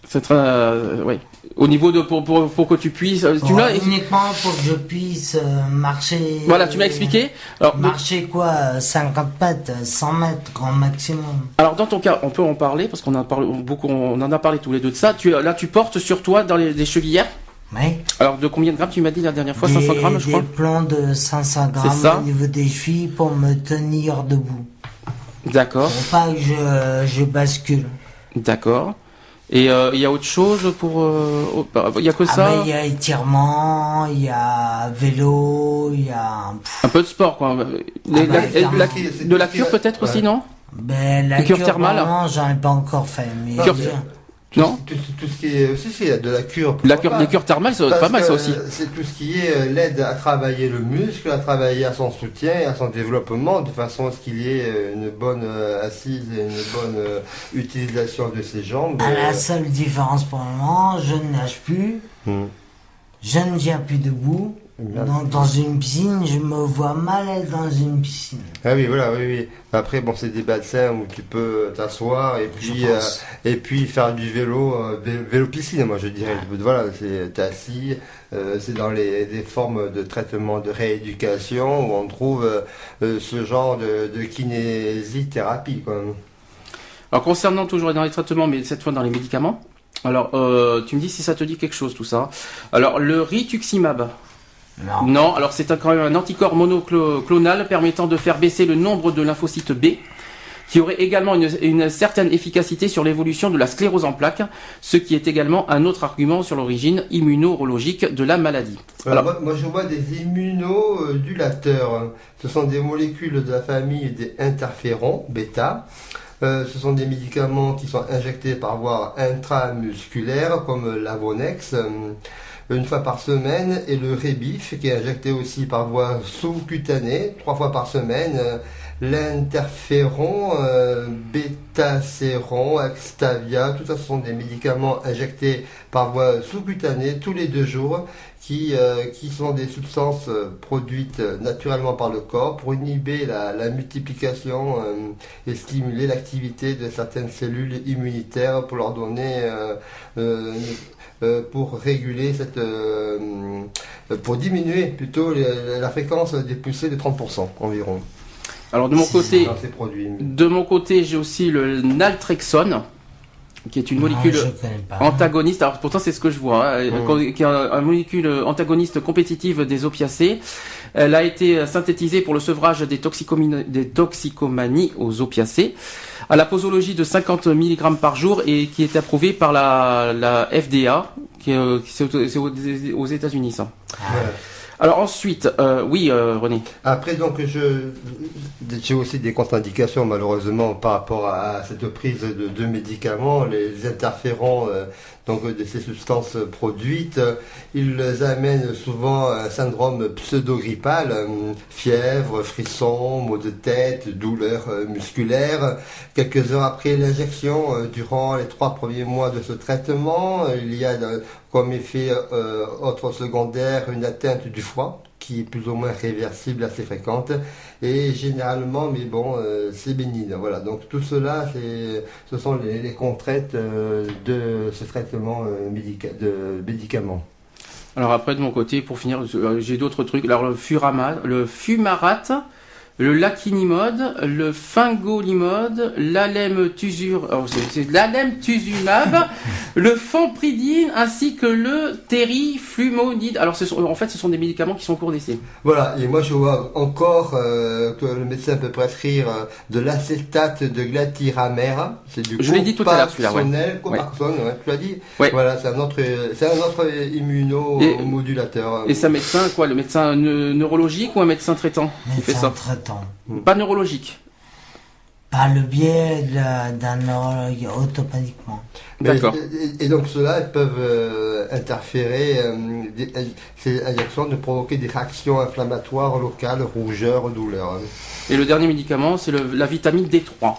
C'est très, euh, ouais. Au niveau de pour, pour, pour que tu puisses, euh, tu Bon, l'as. uniquement pour que je puisse euh, marcher. Voilà, tu m'as expliqué. Alors, Marcher quoi euh, 50 mètres, 100 mètres, grand maximum. alors dans ton cas, on peut en parler parce qu'on en a parlé beaucoup, on en a parlé tous les deux de ça. Tu là, tu portes sur toi dans les, des chevillères. Oui. Alors de combien de grammes tu m'as dit la dernière fois? des, 500 grammes, je des crois. plombs de 500 C'est grammes ça au niveau des chevilles pour me tenir debout. D'accord, Pour pas que je, je bascule. d'accord. Et euh, il y a autre chose pour, euh, bah, il y a que Ah ça. ben, il y a étirement, il y a vélo, il y a... pff, Un peu de sport, quoi. Les- Ah bah, la- la- de la cure peut-être ouais. aussi, non? Ben, la cure cure, thermale j'en ai pas encore fait. Mais Cure- je- Non Tout, tout ce qui est aussi, c'est de la cure. La cure, pas. les cures thermales, c'est pas mal ça aussi. C'est tout ce qui est euh, l'aide à travailler le muscle, à travailler à son soutien, et à son développement, de façon à ce qu'il y ait euh, une bonne euh, assise et une bonne euh, utilisation de ses jambes. Ah, la seule différence pour le moment, je ne nage plus, hmm. je ne tiens plus debout. Donc dans une piscine, je me vois mal être dans une piscine. Ah oui, voilà, oui, oui. Après, bon, c'est des bassins où tu peux t'asseoir et puis, euh, et puis faire du vélo, euh, vé- vélo piscine, moi je dirais. Voilà, c'est t'es assis, euh, c'est dans les des formes de traitement de rééducation où on trouve euh, euh, ce genre de, de kinésithérapie, quoi. Alors concernant toujours dans les traitements, mais cette fois dans les médicaments. Alors, euh, tu me dis si ça te dit quelque chose tout ça. Alors, le rituximab. Non. Non, alors c'est un- quand même un anticorps monoclonal permettant de faire baisser le nombre de lymphocytes B, qui aurait également une, une certaine efficacité sur l'évolution de la sclérose en plaques, ce qui est également un autre argument sur l'origine immunologique de la maladie. Alors, Alors- moi, moi, je vois des immunodulateurs. Ce sont des molécules de la famille des interférons, bêta. Euh, ce sont des médicaments qui sont injectés par voie intramusculaire, comme l'Avonex, euh, une fois par semaine, et le Rebif, qui est injecté aussi par voie sous-cutanée, trois fois par semaine. Euh, L'interféron, euh, bétacéron, Axtavia, tout ça ce sont des médicaments injectés par voie sous-cutanée tous les deux jours qui, euh, qui sont des substances euh, produites naturellement par le corps pour inhiber la, multiplication et stimuler l'activité de certaines cellules immunitaires pour leur donner, pour réguler cette, euh, euh, pour diminuer plutôt la fréquence des poussées de 30% environ Alors de mon côté, de mon côté, j'ai aussi le naltrexone, qui est une Non, molécule antagoniste. Alors pourtant c'est ce que je vois, hein, Mm. qui est un, un molécule antagoniste compétitive des opiacés. Elle a été synthétisée pour le sevrage des, toxicomani- des toxicomanies aux opiacés à la posologie de 50 mg par jour et qui est approuvée par la, la FDA, qui est, euh, c'est aux, États-Unis ça. Voilà. Alors ensuite, euh, oui euh, René. Après, donc, je, j'ai aussi des contre-indications, malheureusement, par rapport à, cette prise de, de médicaments, les interférents, euh, donc, de ces substances produites, euh, ils amènent souvent un syndrome pseudo-grippal, euh, fièvre, frissons, maux de tête, douleurs euh, musculaires. Quelques heures après l'injection, euh, durant les trois premiers mois de ce traitement, euh, il y a euh, comme effet euh, autre secondaire une atteinte du foie qui est plus ou moins réversible, assez fréquente, et généralement, mais bon, euh, c'est bénigne. Voilà, donc tout cela, ce sont les, contraintes euh, de ce traitement euh, de médicaments. Alors après de mon côté, pour finir, euh, j'ai d'autres trucs. Alors le fumarate, le laquinimode, le fingolimode, oh, c'est- c'est l'alemtuzumab, le fampridine ainsi que le terriflumonide. Alors ce sont, en fait, ce sont des médicaments qui sont en cours d'essai. Voilà, et moi je vois encore euh, que le médecin peut prescrire euh, de l'acétate de glatiramère. C'est du Je l'ai dit tout à l'heure, celui-là, ouais. Copaxone, Copaxone, ouais, tu l'as dit Ouais. Voilà, c'est un autre, c'est un autre immunomodulateur. Et ça médecin, quoi, le médecin ne- neurologique ou un médecin traitant qui fait ça? traitant. Pas neurologique. par le biais d'un neurologue automatiquement. D'accord. Et, et donc ceux-là ils peuvent euh, interférer, euh, des- ces injections de provoquer des réactions inflammatoires locales, rougeur, douleur. Et le dernier médicament, c'est le- la vitamine D3.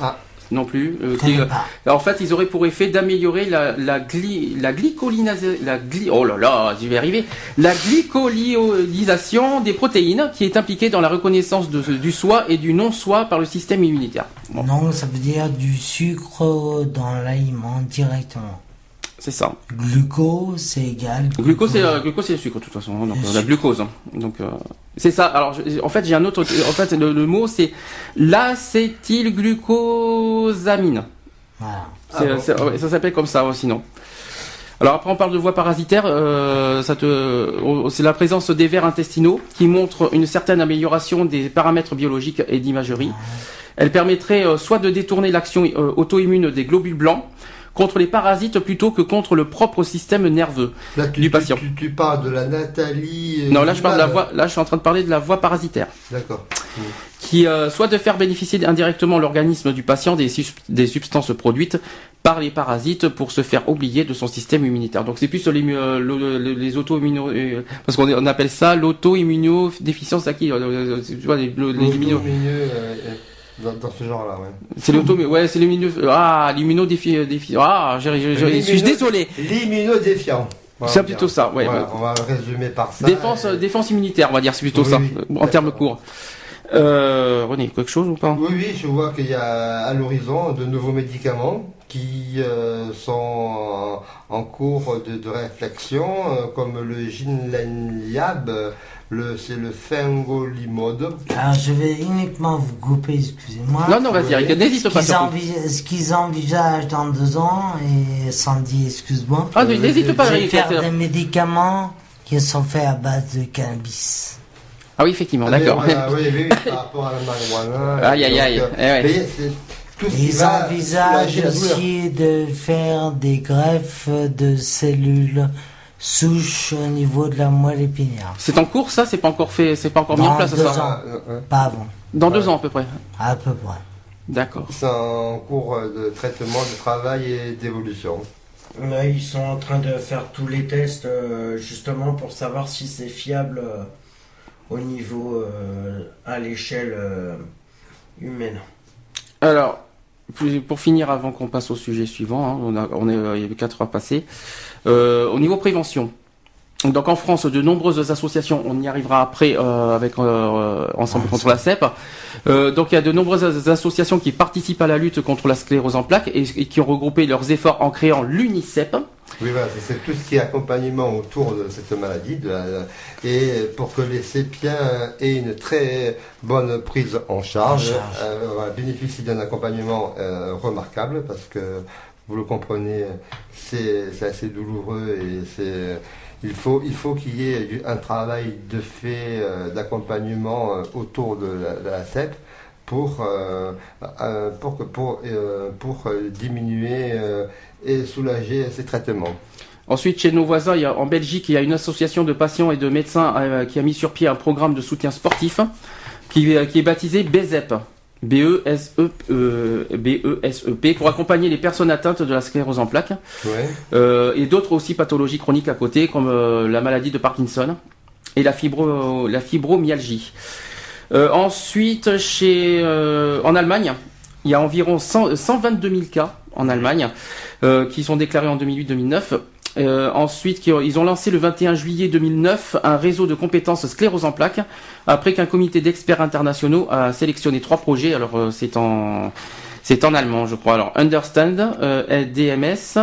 Ah. Non plus. euh, euh, alors, en fait, ils auraient pour effet d'améliorer la, la, la glycolinase, la oh là là, j'y vais arriver, la glycolisation des protéines qui est impliquée dans la reconnaissance de- du soi et du non-soi par le système immunitaire. Bon, Non, ça veut dire du sucre dans l'aliment directement. C'est ça. Glucose, c'est égal. Glucose, c'est euh, glucose, c'est le sucre de toute façon. hein, donc euh, la glucose. hein. Donc euh, c'est ça. Alors je- en fait, j'ai un autre. En fait, le, le mot c'est l'acétylglucosamine. Voilà. C'est- Ah bon c'est- ouais, ça s'appelle comme ça, ouais, sinon. Alors après, on parle de voie parasitaire. euh, ça te, c'est la présence des vers intestinaux qui montre une certaine amélioration des paramètres biologiques et d'imagerie. Elle permettrait euh, soit de détourner l'action euh, auto-immune des globules blancs contre les parasites plutôt que contre le propre système nerveux. Là, tu, Du tu- patient. Tu, tu parles de la Nathalie. Non, là je parle de la voie. Là, je suis en train de parler de la voie parasitaire. D'accord. qui euh, soit de faire bénéficier indirectement l'organisme du patient des, substances produites par les parasites pour se faire oublier de son système immunitaire. Donc c'est plus les, euh, le- le- les auto-immuno... euh, parce qu'on on appelle ça l'auto-immunodéficience acquise. euh, euh, tu vois, les, le- les immuno- dans, dans ce genre-là, ouais. C'est l'auto... Ouais, c'est l'immuno... Ah, l'immunodéfi... défi- Ah, je suis désolé. L'immunodéfiant. Voilà, C'est plutôt ça, ouais. Voilà, on va résumer par ça. Défense, Et- euh, défense immunitaire, on va dire, c'est plutôt Oui, ça, oui, euh, en termes courts. Euh, René, quelque chose ou pas? Oui, oui, je vois qu'il y a à l'horizon de nouveaux médicaments qui euh, sont en, en cours de, de réflexion, euh, comme le Ginleniab, le, c'est le Fingolimod. Alors je vais uniquement vous couper, excusez-moi. Non, non, vas-y, n'hésite Ce pas. ce qu'ils envisagent dans deux ans, et Sandy, excuse-moi, Ah, n'hésite pas, c'est Eric. faire c'est- des médicaments qui sont faits à base de cannabis. Ah oui, effectivement, mais d'accord. voilà, oui, oui, oui, par rapport à la marijuana. Aïe, aïe, aïe. Euh, tout ce Ils envisagent aussi de faire des greffes de cellules souches au niveau de la moelle épinière. C'est en cours, ça? C'est pas encore fait, c'est pas encore mis en place, deux ça? ans. Ah, euh, euh, Pas avant, Dans deux ans à peu près. à peu près. D'accord. C'est en cours de traitement, de travail et d'évolution. Là, ils sont en train de faire tous les tests euh, justement pour savoir si c'est fiable euh, au niveau euh, à l'échelle euh, humaine. Alors, pour finir, avant qu'on passe au sujet suivant, hein, on a, on est, euh, il y avait quatre heures passées. Euh, au niveau prévention. Donc en France, de nombreuses associations, on y arrivera après euh, avec ensemble contre la CEP. Donc il y a de nombreuses associations qui participent à la lutte contre la sclérose en plaques et, et qui ont regroupé leurs efforts en créant l'UNICEP. Oui, voilà, c'est- tout ce qui est accompagnement autour de cette maladie. de la- et pour que les sépiens aient une très bonne prise en charge, En charge. euh, voilà, bénéficient d'un accompagnement euh, remarquable parce que vous le comprenez, c'est assez douloureux et c'est. Il faut, il faut qu'il y ait un travail de fait euh, d'accompagnement autour de la, de la CEP pour, pour, pour, pour diminuer et soulager ces traitements. Ensuite, chez nos voisins, il y a, en Belgique, il y a une association de patients et de médecins euh, qui a mis sur pied un programme de soutien sportif qui, euh, qui est baptisé BESEP. B-E-S-E, euh, B-E-S-E-P, pour accompagner les personnes atteintes de la sclérose en plaques Ouais. euh, et d'autres aussi pathologies chroniques à côté, comme euh, la maladie de Parkinson et la, fibro, la fibromyalgie. Ensuite, chez, en Allemagne, il y a environ 100 122 000 cas en Allemagne euh, qui sont déclarés en 2008-2009. Euh, ensuite, qui ils ont lancé le 21 juillet 2009 un réseau de compétences sclérose en plaques, après qu'un comité d'experts internationaux a sélectionné trois projets. Alors, euh, c'est en c'est en allemand, je crois. Alors, Understand, DMS,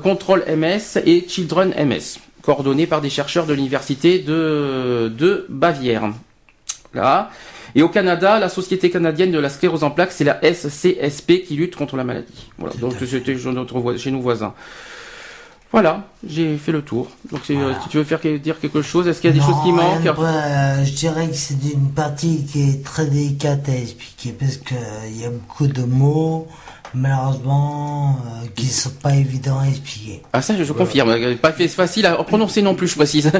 Control MS et Children MS, coordonnés par des chercheurs de l'université de, de Bavière. Là. Et au Canada, la Société canadienne de la sclérose en plaques, c'est la SCSP qui lutte contre la maladie. Voilà, donc c'était chez nos voisins. Voilà, j'ai fait le tour. Donc si, euh, si tu veux faire dire quelque chose, est-ce qu'il y a des choses qui manquent euh, je dirais que c'est une partie qui est très délicate à expliquer parce que euh, y a beaucoup de mots, malheureusement, euh, qui sont pas évidents à expliquer. Ah ça, je, je confirme. Euh, Pas fait- facile à prononcer non plus, je précise.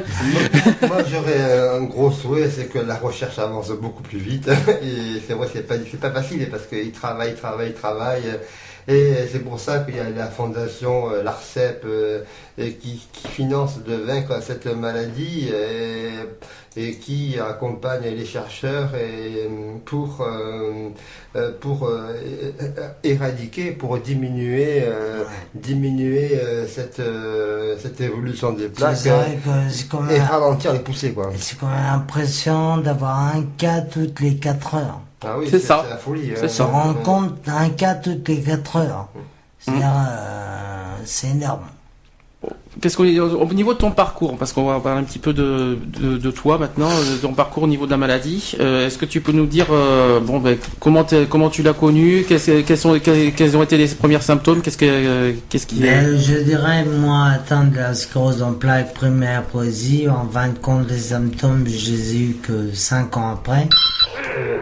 Moi, j'aurais un gros souhait, c'est que la recherche avance beaucoup plus vite. Et c'est vrai, c'est pas, c'est pas facile parce qu'ils travaillent, travaillent, travaillent. Et c'est pour ça qu'il y a la fondation, euh, l'ARCEP, euh, qui, qui finance de vaincre cette maladie et, et qui accompagne les chercheurs et, pour, euh, pour éradiquer, pour diminuer, diminuer cette, cette évolution des plaques quand et même, ralentir les poussées. C'est quand même impressionnant d'avoir un cas toutes les 4 heures. Ah oui, C'est ça. la folie. C'est hein. ça. On se rend compte d'un cas toutes les 4 heures. C'est-à-dire, euh, c'est énorme. Qu'est-ce qu'on est au niveau de ton parcours Parce qu'on va parler un petit peu de, de, de toi maintenant, euh, de ton parcours au niveau de la maladie. Euh, Est-ce que tu peux nous dire euh, bon ben, comment comment tu l'as connu Qu'est-ce- quels sont quels, quels ont été les premiers symptômes Qu'est-ce que euh, qu'est-ce qui Mais je dirais, moi, atteint de la sclérose en plaques primaire poésie, en fin de compte, les symptômes, je les ai eu que 5 ans après.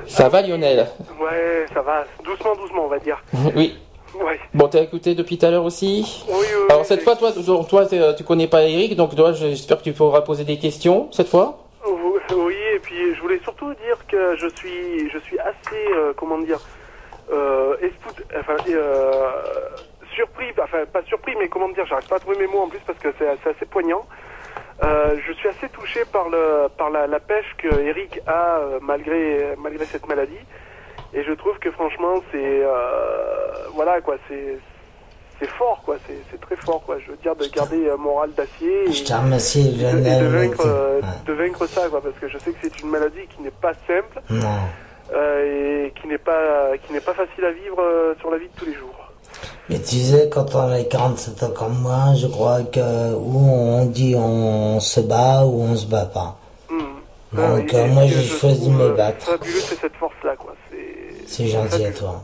Ça va Lionel? Ouais, ça va. Doucement, doucement, on va dire. Oui. Ouais. Bon, t'as écouté depuis tout à l'heure aussi Oui, oui, Alors cette fois, toi, toi, t'es- tu connais pas Eric, donc toi, j'espère que tu pourras poser des questions cette fois. Oui, et puis je voulais surtout dire que je suis, je suis assez, euh, comment dire, euh, enfin, euh, surpris, enfin pas surpris, mais comment dire, j'arrive pas à trouver mes mots en plus parce que c'est assez poignant. Euh, je suis assez touché par le, par la, la pêche que Eric a euh, malgré, malgré cette maladie, et je trouve que franchement c'est, euh, voilà quoi, c'est, c'est fort quoi, c'est, c'est très fort quoi. Je veux dire de garder un moral d'acier. et- Je te remercie, de, de vaincre, euh, Ouais. de vaincre ça, quoi, parce que je sais que c'est une maladie qui n'est pas simple Non. euh, et qui n'est pas qui n'est pas facile à vivre euh, sur la vie de tous les jours. Mais tu sais, quand on a 47 ans comme moi, je crois que où on dit on se bat ou on se bat pas. Hmm. Donc, euh, moi, j'ai choisi de me euh, battre. Fabuleux, c'est cette force-là, quoi. C'est gentil à toi.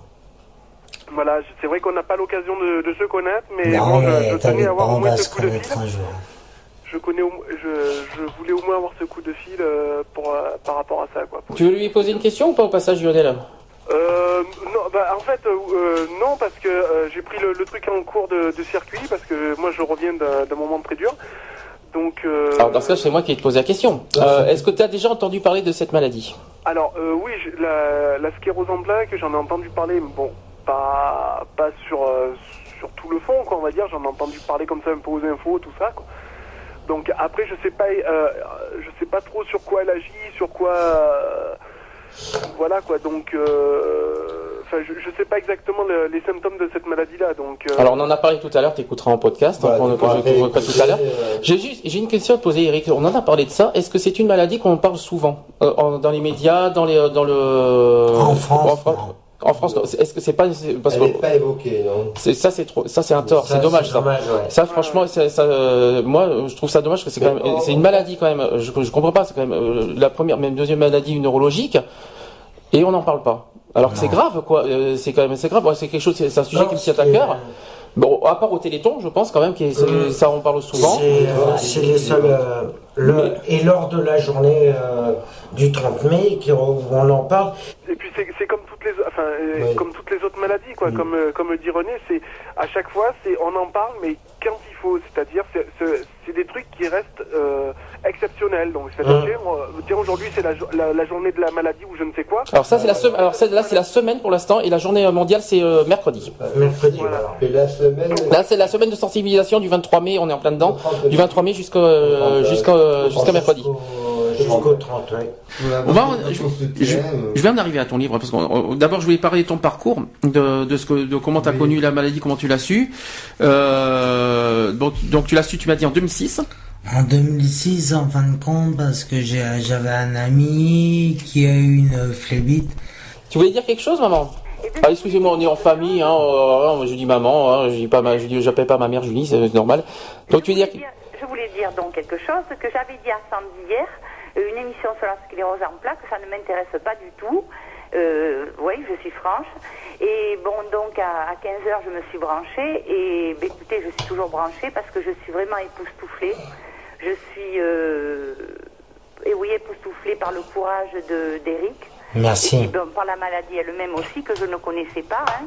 Voilà, c'est vrai qu'on n'a pas l'occasion de, de se connaître, mais non, bon, je, mais je tenais à avoir au on moins ce se coup de connaître fil. un jour. Je connais, au- je, je voulais au moins avoir ce coup de fil euh, pour euh, par rapport à ça, quoi. Tu veux lui poser une question ou pas au passage, Lionel Euh, non, bah, en fait, euh, non, parce que euh, j'ai pris le, le truc en cours de, de circuit, parce que moi je reviens d'un d'un moment très dur. Donc, euh, Alors dans ce cas, c'est moi qui vais te poser la question. Euh, Est-ce que tu as déjà entendu parler de cette maladie? Alors euh, oui, la, la sclérose en plaques, j'en ai entendu parler, mais bon, pas, pas sur, euh, sur tout le fond, quoi, on va dire, j'en ai entendu parler comme ça un peu aux infos, tout ça, quoi. Donc après, je sais pas, euh, je sais pas trop sur quoi elle agit, sur quoi, euh, voilà quoi. Donc, euh, enfin, je, je sais pas exactement le- les symptômes de cette maladie-là. Donc, euh, Alors on en a parlé tout à l'heure, tu écouteras en podcast, Voilà, donc on ne couvre pas tout à l'heure. euh, J'ai juste, j'ai une question à te poser, Eric. On en a parlé de ça. Est-ce que c'est une maladie qu'on parle souvent euh, en- dans les médias, dans les, dans le En France, en France, non. En France. Est-ce que c'est pas parce Elle que n'est pas évoquée, non c'est ça, c'est trop, ça c'est un tort, c'est dommage ça. dommage, ouais. Ça, franchement, ça, ça, euh, moi, je trouve ça dommage parce que c'est quand Mais même, en- c'est une maladie quand même. Je, je comprends pas. C'est quand même euh, la première, même deuxième maladie neurologique, et on n'en parle pas. Alors que c'est grave, quoi. Euh, c'est quand même, c'est grave. Ouais, c'est quelque chose, c'est un sujet Non, qui me tient à cœur. Bon, à part au Téléthon, je pense quand même que c'est- ça on parle souvent. C'est euh, les seuls. euh, le, et lors de la journée euh, du 30 mai, qui, où on en parle, Et puis c'est comme les enfin euh, Oui. comme toutes les autres maladies quoi comme euh, comme dit René c'est à chaque fois c'est on en parle mais quand il faut c'est-à-dire c'est- des trucs qui restent euh, exceptionnels donc c'est-à-dire tiens, tiens, aujourd'hui c'est la, jo- la, la journée de la maladie ou je ne sais quoi Alors ça, c'est la semaine. Alors là, c'est la semaine pour l'instant, et la journée mondiale, c'est euh, mercredi. mercredi, Voilà. voilà. Et la semaine. Là, c'est la semaine de sensibilisation du 23 mai. On est en plein dedans. Du 23 mai jusqu'à euh, jusqu'à jusqu'à mercredi. Jusqu'au jusqu'au 30, ouais. On va, je, je- je viens d'arriver à ton livre parce que d'abord je voulais parler de ton parcours, de, de ce que, de comment tu as connu la maladie, comment tu l'as su. Euh, donc, donc tu l'as su, tu m'as dit en 2006. En 2006, en fin de compte, parce que j'ai- j'avais un ami qui a eu une phlébite. Tu voulais dire quelque chose, maman? Ah, excusez-moi, on est en famille, hein, euh, je dis maman, hein, je dis pas ma, je dis, j'appelle pas ma mère Julie, c'est normal. Donc tu veux dire, Je voulais dire- Je voulais dire donc quelque chose que j'avais dit à Sandy hier, une émission sur la sclérose en plaques, ça ne m'intéresse pas du tout. Euh, oui, je suis franche. Et bon, donc à, 15h, je me suis branchée. Et ben, écoutez, je suis toujours branchée parce que je suis vraiment époustouflée. Je suis euh, et oui, époustouflée par le courage de d'Eric. Merci. Et par la maladie elle-même aussi, que je ne connaissais pas. Hein.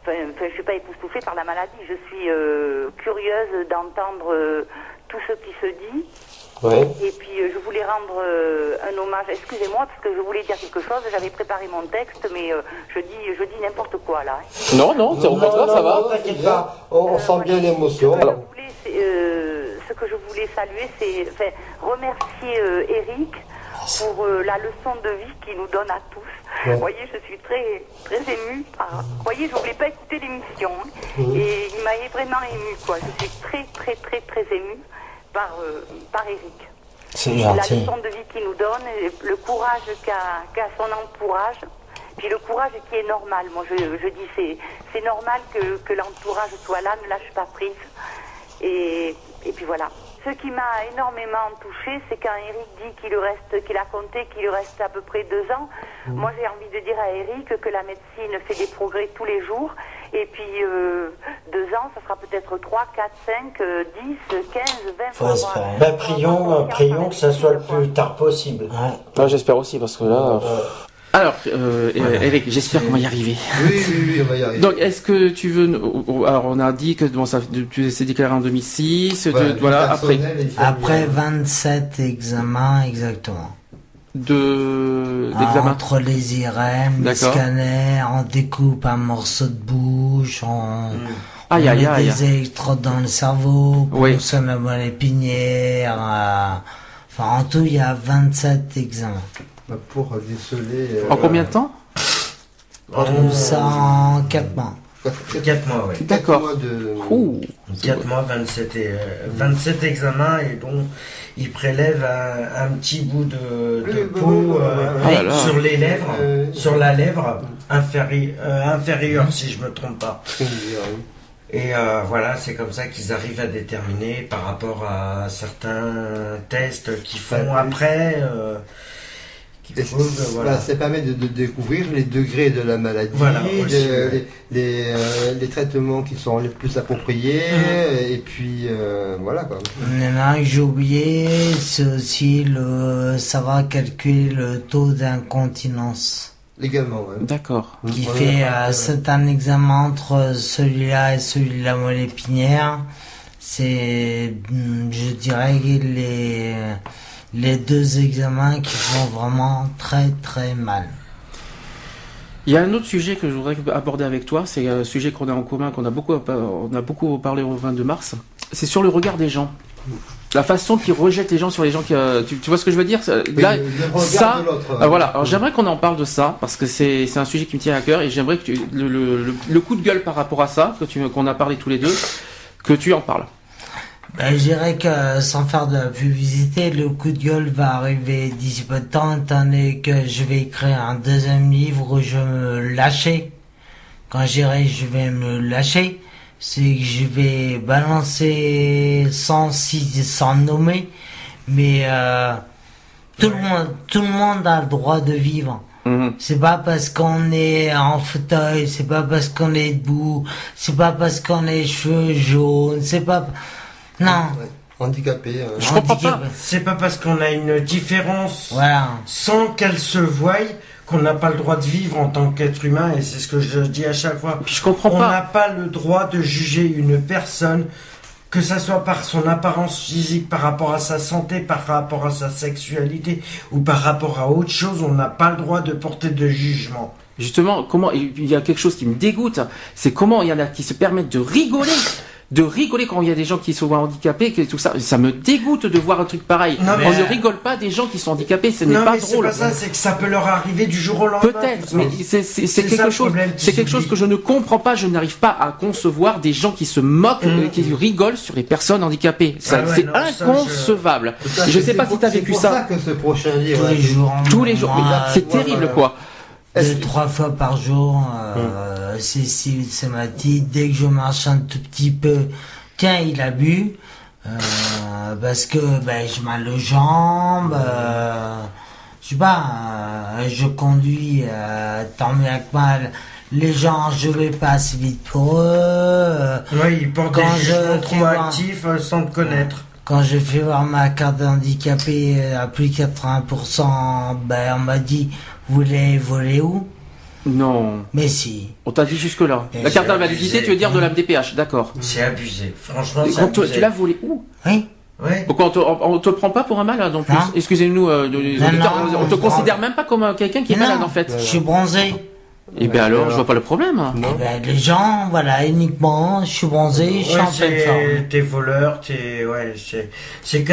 Enfin, je ne suis pas époustouflée par la maladie. Je suis euh, curieuse d'entendre tout ce qui se dit. Et puis euh, je voulais rendre un hommage. Excusez-moi parce que je voulais dire quelque chose. J'avais préparé mon texte, mais je dis, je dis n'importe quoi là. Hein. Non, non, au contraire, ça va. T'inquiète pas. On, sent bien l'émotion. ce que je voulais saluer, c'est enfin, remercier Eric pour la leçon de vie qu'il nous donne à tous. Vous voyez, je suis très, très émue. Par... Vous voyez, je ne voulais pas écouter l'émission. Hein. Et il m'a vraiment émue, quoi. Je suis très, très, très, très émue par, euh, par Eric. C'est gentil. La leçon de vie qu'il nous donne, le courage qu'a son entourage. Puis le courage qui est normal. Moi, je, je dis, c'est, c'est normal que, que l'entourage soit là, ne lâche pas prise. Et, et puis voilà. Ce qui m'a énormément touché, c'est quand Eric dit qu'il reste, qu'il a compté qu'il lui reste à peu près deux ans. Mmh. Moi, j'ai envie de dire à Eric que la médecine fait des progrès tous les jours. Et puis, euh, deux ans, ça sera peut-être 3, 4, 5, 10, 15, 20. Ben, prions, prions que ça soit le plus tard possible. Ouais. J'espère aussi, parce que là... Alors, euh, Eric, j'espère qu'on va y arriver. Oui, oui, oui, on va y arriver. Donc, est-ce que tu veux... Alors, on a dit que bon, ça, tu t'es déclaré en 2006. voilà, après... Après 27 examens, exactement. De... d'examen Entre les IRM, les scanners, on découpe un morceau de bouche, on... Aïe, on aïe, met des électrodes dans le cerveau, oui. on sonne la moelle épinière. Euh, enfin, en tout, il y a 27 examens. Bah, pour déceler. En combien de temps en 4 mois. 4 mois, oui. D'accord. 4 mois, 27, et, 27 examens et donc il prélève un, petit bout de, peau sur les lèvres, sur la lèvre inférieure, si je me trompe pas. Et euh, voilà, c'est comme ça qu'ils arrivent à déterminer par rapport à certains tests qu'ils font après. Voilà. ça permet de, découvrir les degrés de la maladie, les, euh, les, traitements qui sont les plus appropriés, mhm. et puis euh, voilà quoi. Maintenant, j'ai oublié, c'est aussi le savoir calculer le taux d'incontinence. Également, ouais. D'accord. Qui fait, euh, c'est un examen entre celui-là et celui de la moelle épinière. C'est, je dirais, les les deux examens qui vont vraiment très très mal. Il y a un autre sujet que je voudrais aborder avec toi, c'est un sujet qu'on a en commun, qu'on a beaucoup, on a beaucoup parlé au 22 mars. C'est sur le regard des gens. La façon qu'ils rejettent les gens sur les gens qui, euh, tu, vois ce que je veux dire? Là, ça, euh, voilà. Alors j'aimerais qu'on en parle de ça parce que c'est un sujet qui me tient à cœur et j'aimerais que tu, le, le, coup de gueule par rapport à ça que tu qu'on a parlé tous les deux, que tu en parles. Ben, je dirais que sans faire de la publicité, le coup de gueule va arriver d'ici peu de temps, étant donné que je vais écrire un deuxième livre où je me lâcher. Quand j'irai, je vais me lâcher. C'est que je vais balancer sans, sans nommer, mais euh, tout le monde, tout le monde a le droit de vivre. Mhm. C'est pas parce qu'on est en fauteuil, c'est pas parce qu'on est debout, c'est pas parce qu'on a les cheveux jaunes, c'est pas non. Handicapé. Euh. Je comprends pas. C'est pas parce qu'on a une différence sans qu'elle se voie qu'on n'a pas le droit de vivre en tant qu'être humain et c'est ce que je dis à chaque fois. je comprends on n'a pas le droit de juger une personne que ça soit par son apparence physique, par rapport à sa santé, par rapport à sa sexualité ou par rapport à autre chose, on n'a pas le droit de porter de jugement. Justement, comment il y a quelque chose qui me dégoûte, c'est comment il y en a qui se permettent de rigoler de rigoler quand il y a des gens qui sont handicapés, que tout ça. Ça me dégoûte de voir un truc pareil. Non, On ne rigole pas des gens qui sont handicapés, ce n'est pas mais drôle. C'est pas ça, c'est que ça peut leur arriver du jour au lendemain. Peut-être, mais c'est quelque chose, c'est quelque chose que je ne comprends pas. Je n'arrive pas à concevoir des gens qui se moquent, mmh. qui rigolent sur les personnes handicapées. Ah c'est inconcevable. je... ne sais pas si tu as vécu ça. C'est pour ça que ce prochain livre. Tous les jours. Tous les jours. C'est terrible, quoi. Deux, trois fois par jour, euh, mmh. Cécile, ça m'a dit, dès que je marche un tout petit peu, tiens, il a bu, euh, parce que ben, je mal aux jambes, euh, je sais pas, je conduis tant bien que mal. Les gens, je vais pas assez vite pour eux. Oui, ils portent Quand des je trop actifs sans te connaître. Quand j'ai fait voir ma carte d'handicapé euh, à plus de 80%, ben on m'a dit, vous voulez voler où? Non. Mais si. On t'a dit jusque-là. La carte d'invalidité, tu veux dire de la MDPH, d'accord. C'est abusé. Franchement, c'est quand tu- abusé. tu l'as volé où? Oui. Pourquoi on te, on, te prend pas pour un malade en plus. Excusez-nous, euh, on te on- considère même pas comme euh, quelqu'un qui est malade en fait. Je suis bronzé. Et bien alors, je vois pas le problème. Eh ben, les gens, voilà, uniquement, je suis bronzé, je suis Ouais, en pleine t'es voleur, t'es ouais, c'est t'es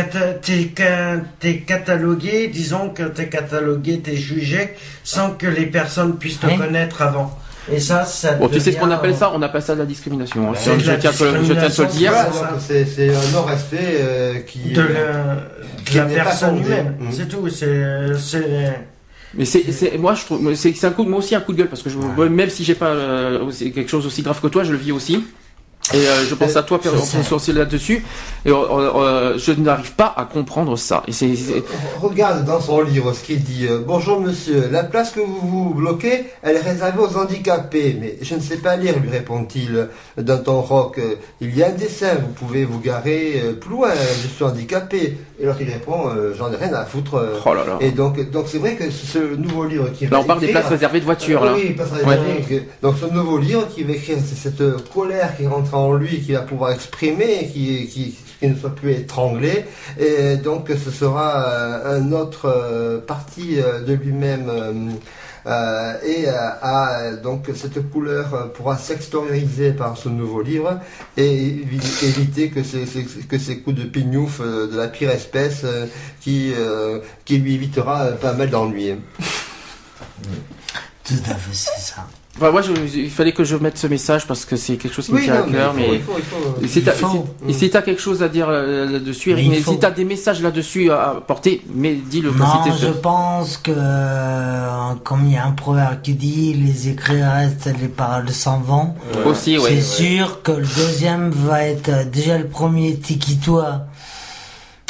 ca- t'es catalogué, disons que t'es catalogué, t'es jugé sans que les personnes puissent te connaître avant. Et ça, ça. Bon, tu sais ce qu'on appelle euh, ça On appelle ça de la discrimination. hein. C'est Je, de je la tiens à te le- je tiens à te le dire. C'est un non-respect euh, qui. de euh, la, qui de la n'est pas personne humaine. Mhm. C'est tout. C'est c'est Mais c'est, moi je trouve, c'est, un coup, moi aussi un coup de gueule parce que je, même si j'ai pas euh, quelque chose aussi grave que toi, je le vis aussi. Et euh, je pense à toi, Pierre, on là-dessus. Et euh, je n'arrive pas à comprendre ça. Et Regarde dans son livre ce qu'il dit. euh, Bonjour monsieur, la place que vous vous bloquez, elle est réservée aux handicapés. Mais je ne sais pas lire, lui répond-il d'un ton rock. euh, Il y a un dessin, vous pouvez vous garer plus loin, je suis handicapé. Et l'autre il répond, euh, j'en ai rien à foutre. euh. oh là là. Et donc donc c'est vrai que ce nouveau livre qui Là, va on parle des places réservées de voitures Ah là. Oui, places Ouais. réservées, que- Donc ce nouveau livre qui va écrire, c'est cette colère qui rentre en lui, qui va pouvoir exprimer, qui, qui, qui ne soit plus étranglé. Et donc ce sera euh, un autre euh, partie euh, de lui-même. Euh, et euh, donc cette couleur euh, pourra s'extérioriser par ce nouveau livre et évi- éviter que ces, que ces coups de pignouf de la pire espèce qui, qui lui évitera pas mal d'ennuis. Tout à fait, c'est ça. Enfin, moi, je- il fallait que je mette ce message parce que c'est quelque chose qui me tient à non, cœur. Mais si t'as si- quelque chose à dire euh, là-dessus, Mais mais si t'as des messages là-dessus à apporter, mais dis-le. Non, je pense que, euh, comme il y a un proverbe qui dit, les écrits restent, les paroles s'en vont. Aussi, ouais. c'est sûr que le deuxième va être euh, déjà le premier Tiki-Toi.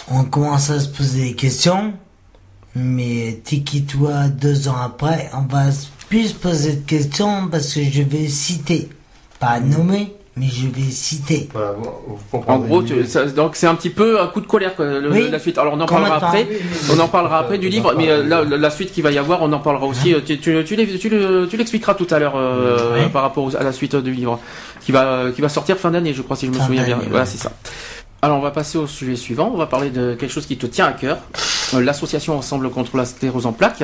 On commence à se poser des questions, mais Tiki-Toi, deux ans après, on va s- plus se poser de questions parce que je vais citer, pas nommer, mais je vais citer. Voilà, vous En gros, tu- ça- donc c'est un petit peu un coup de colère quoi, le- Oui. la suite. Alors on en parlera après. On en parlera après du livre, mais euh, là, la, la suite qu'il va y avoir, on en parlera aussi. Hein euh, Tu, l'expliqueras tout à l'heure euh, Oui. par rapport aux- à la suite du livre qui va qui va sortir fin d'année, je crois, si je me Fin souviens bien. Voilà, c'est ça. Alors on va passer au sujet suivant. On va parler de quelque chose qui te tient à cœur. Euh, L'association Ensemble contre la sclérose en plaques.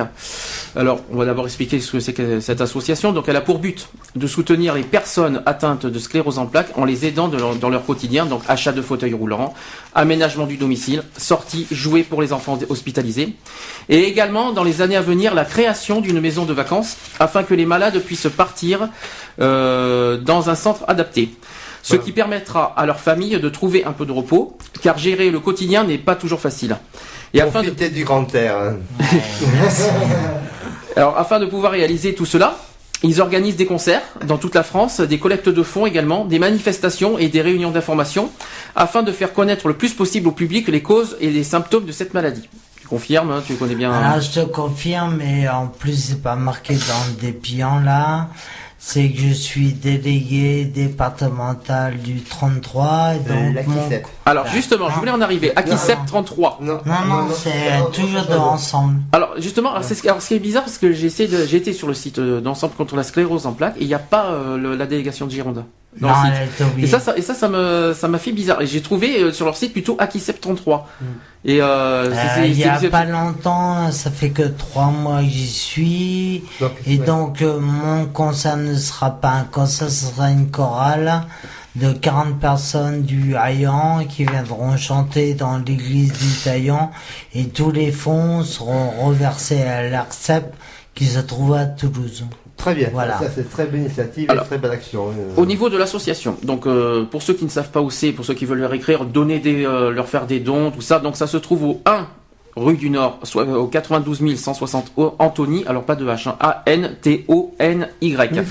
Alors, on va d'abord expliquer ce que c'est que cette association. Donc, elle a pour but de soutenir les personnes atteintes de sclérose en plaques en les aidant dans leur quotidien. Donc, achat de fauteuils roulants, aménagement du domicile, sortie, jouets pour les enfants hospitalisés. Et également, dans les années à venir, la création d'une maison de vacances afin que les malades puissent partir euh, dans un centre adapté. Ce qui permettra à leur famille de trouver un peu de repos, car gérer le quotidien n'est pas toujours facile. Et afin de, du grand air. hein. alors, afin de pouvoir réaliser tout cela, ils organisent des concerts dans toute la France, des collectes de fonds également, des manifestations et des réunions d'information, afin de faire connaître le plus possible au public les causes et les symptômes de cette maladie. Tu confirmes, hein, tu connais bien. Alors, je te confirme, mais en plus, c'est pas marqué dans le dépliant là. C'est que je suis délégué départemental du 33, et donc la mon... Kissep. Alors justement, je voulais en arriver. Akisep 33. Non, Non, non, c'est toujours de ensemble. Alors justement, alors, c'est ce, alors, ce qui est bizarre parce que j'ai essayé de, été sur le site euh, d'ensemble contre la sclérose en plaques et il n'y a pas euh, le- la délégation de Gironde. Non, Et ça, ça, et ça, ça me, ça m'a fait bizarre. Et j'ai trouvé euh, sur leur site plutôt Akisep 33. Et euh, c'est- Euh, il y a pas longtemps, ça fait que trois mois que j'y suis. Donc, Et ouais. donc, euh, mon concert ne sera pas un concert, ce sera une chorale de 40 personnes du Hayan qui viendront chanter dans l'église du Taillan. Et tous les fonds seront reversés à l'ARCEP qui se trouve à Toulouse. Très bien. Voilà. Ça, c'est très bonne initiative Alors, et très belle action. euh. Au niveau de l'association, donc euh, pour ceux qui ne savent pas où c'est, pour ceux qui veulent leur écrire, donner des, euh, leur faire des dons, tout ça. Donc ça se trouve au 1 rue du Nord, soit au 92 160 Antony, alors pas de H, hein, A-N-T-O-N-Y. Hein.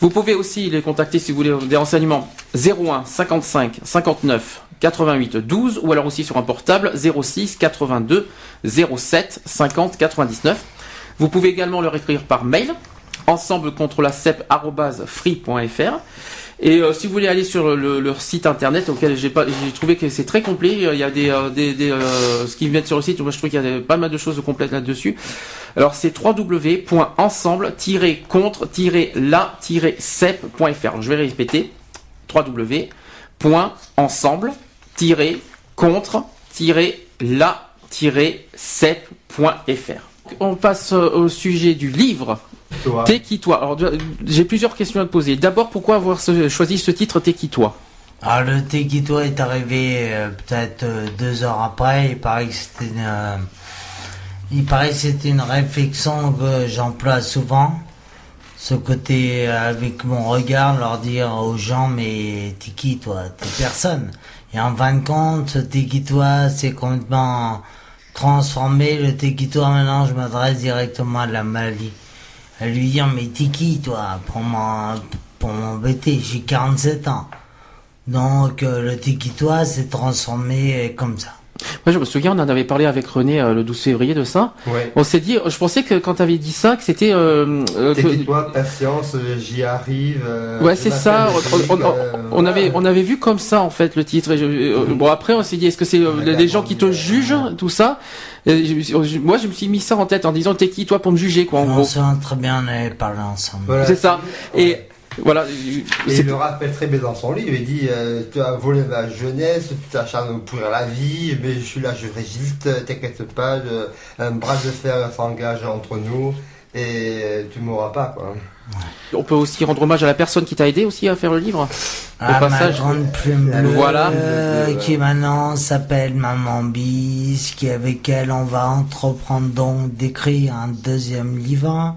Vous pouvez aussi les contacter si vous voulez des renseignements 01 55 59 88 12 ou alors aussi sur un portable 06 82 07 50 99. Vous pouvez également leur écrire par mail ensemble contre la free.fr et euh, si vous voulez aller sur leur site internet auquel j'ai trouvé que c'est très complet il y a des, euh, des, des euh, ce qu'ils mettent sur le site moi je trouve qu'il y a pas mal de choses complètes là-dessus. Alors c'est www.ensemble-la-cep.fr je vais répéter. www.ensemble-contre-la-cep.fr on passe au sujet du livre T'es qui toi? Alors j'ai plusieurs questions à te poser. D'abord, pourquoi avoir choisi ce titre T'es qui toi? Alors le T'es qui toi est arrivé euh, peut-être euh, deux heures après. Il paraît que c'était une, euh, il paraît que c'était une réflexion que j'emploie souvent. Ce côté avec mon regard, leur dire aux gens mais t'es qui toi? T'es personne. Et en fin de compte, t'es qui toi? C'est complètement transformé. Le t'es qui toi maintenant, je m'adresse directement à la maladie. À lui dire mais t'es qui toi pour m'embêter? J'ai 47 ans. Donc euh, le tiki toi s'est transformé comme ça moi, je me souviens, on en avait parlé avec René euh, le 12 février de ça. On s'est dit, je pensais que quand tu avais dit ça, que c'était. Euh, euh toi, patience, j'y arrive. ouais, c'est ça. On, avait, on avait vu comme ça en fait le titre. bon, après, on s'est dit, est-ce que c'est les gens qui te jugent, tout ça? Moi, je me suis mis ça en tête en disant t'es qui toi pour me juger quoi. En gros. très bien, on avait parlé ensemble. c'est ça. Et voilà. il le rappelle très bien dans son livre. Il dit euh, Tu as volé ma jeunesse, tu t'acharnes pour la vie, mais je suis là, je résiste, t'inquiète pas, un bras de fer s'engage entre nous et tu mourras pas. Quoi. On peut aussi rendre hommage à la personne qui t'a aidé aussi à faire le livre. Ah, passage. ma grande plume bleue, voilà. qui maintenant s'appelle Maman Bis, qui avec elle on va entreprendre donc d'écrire un deuxième livre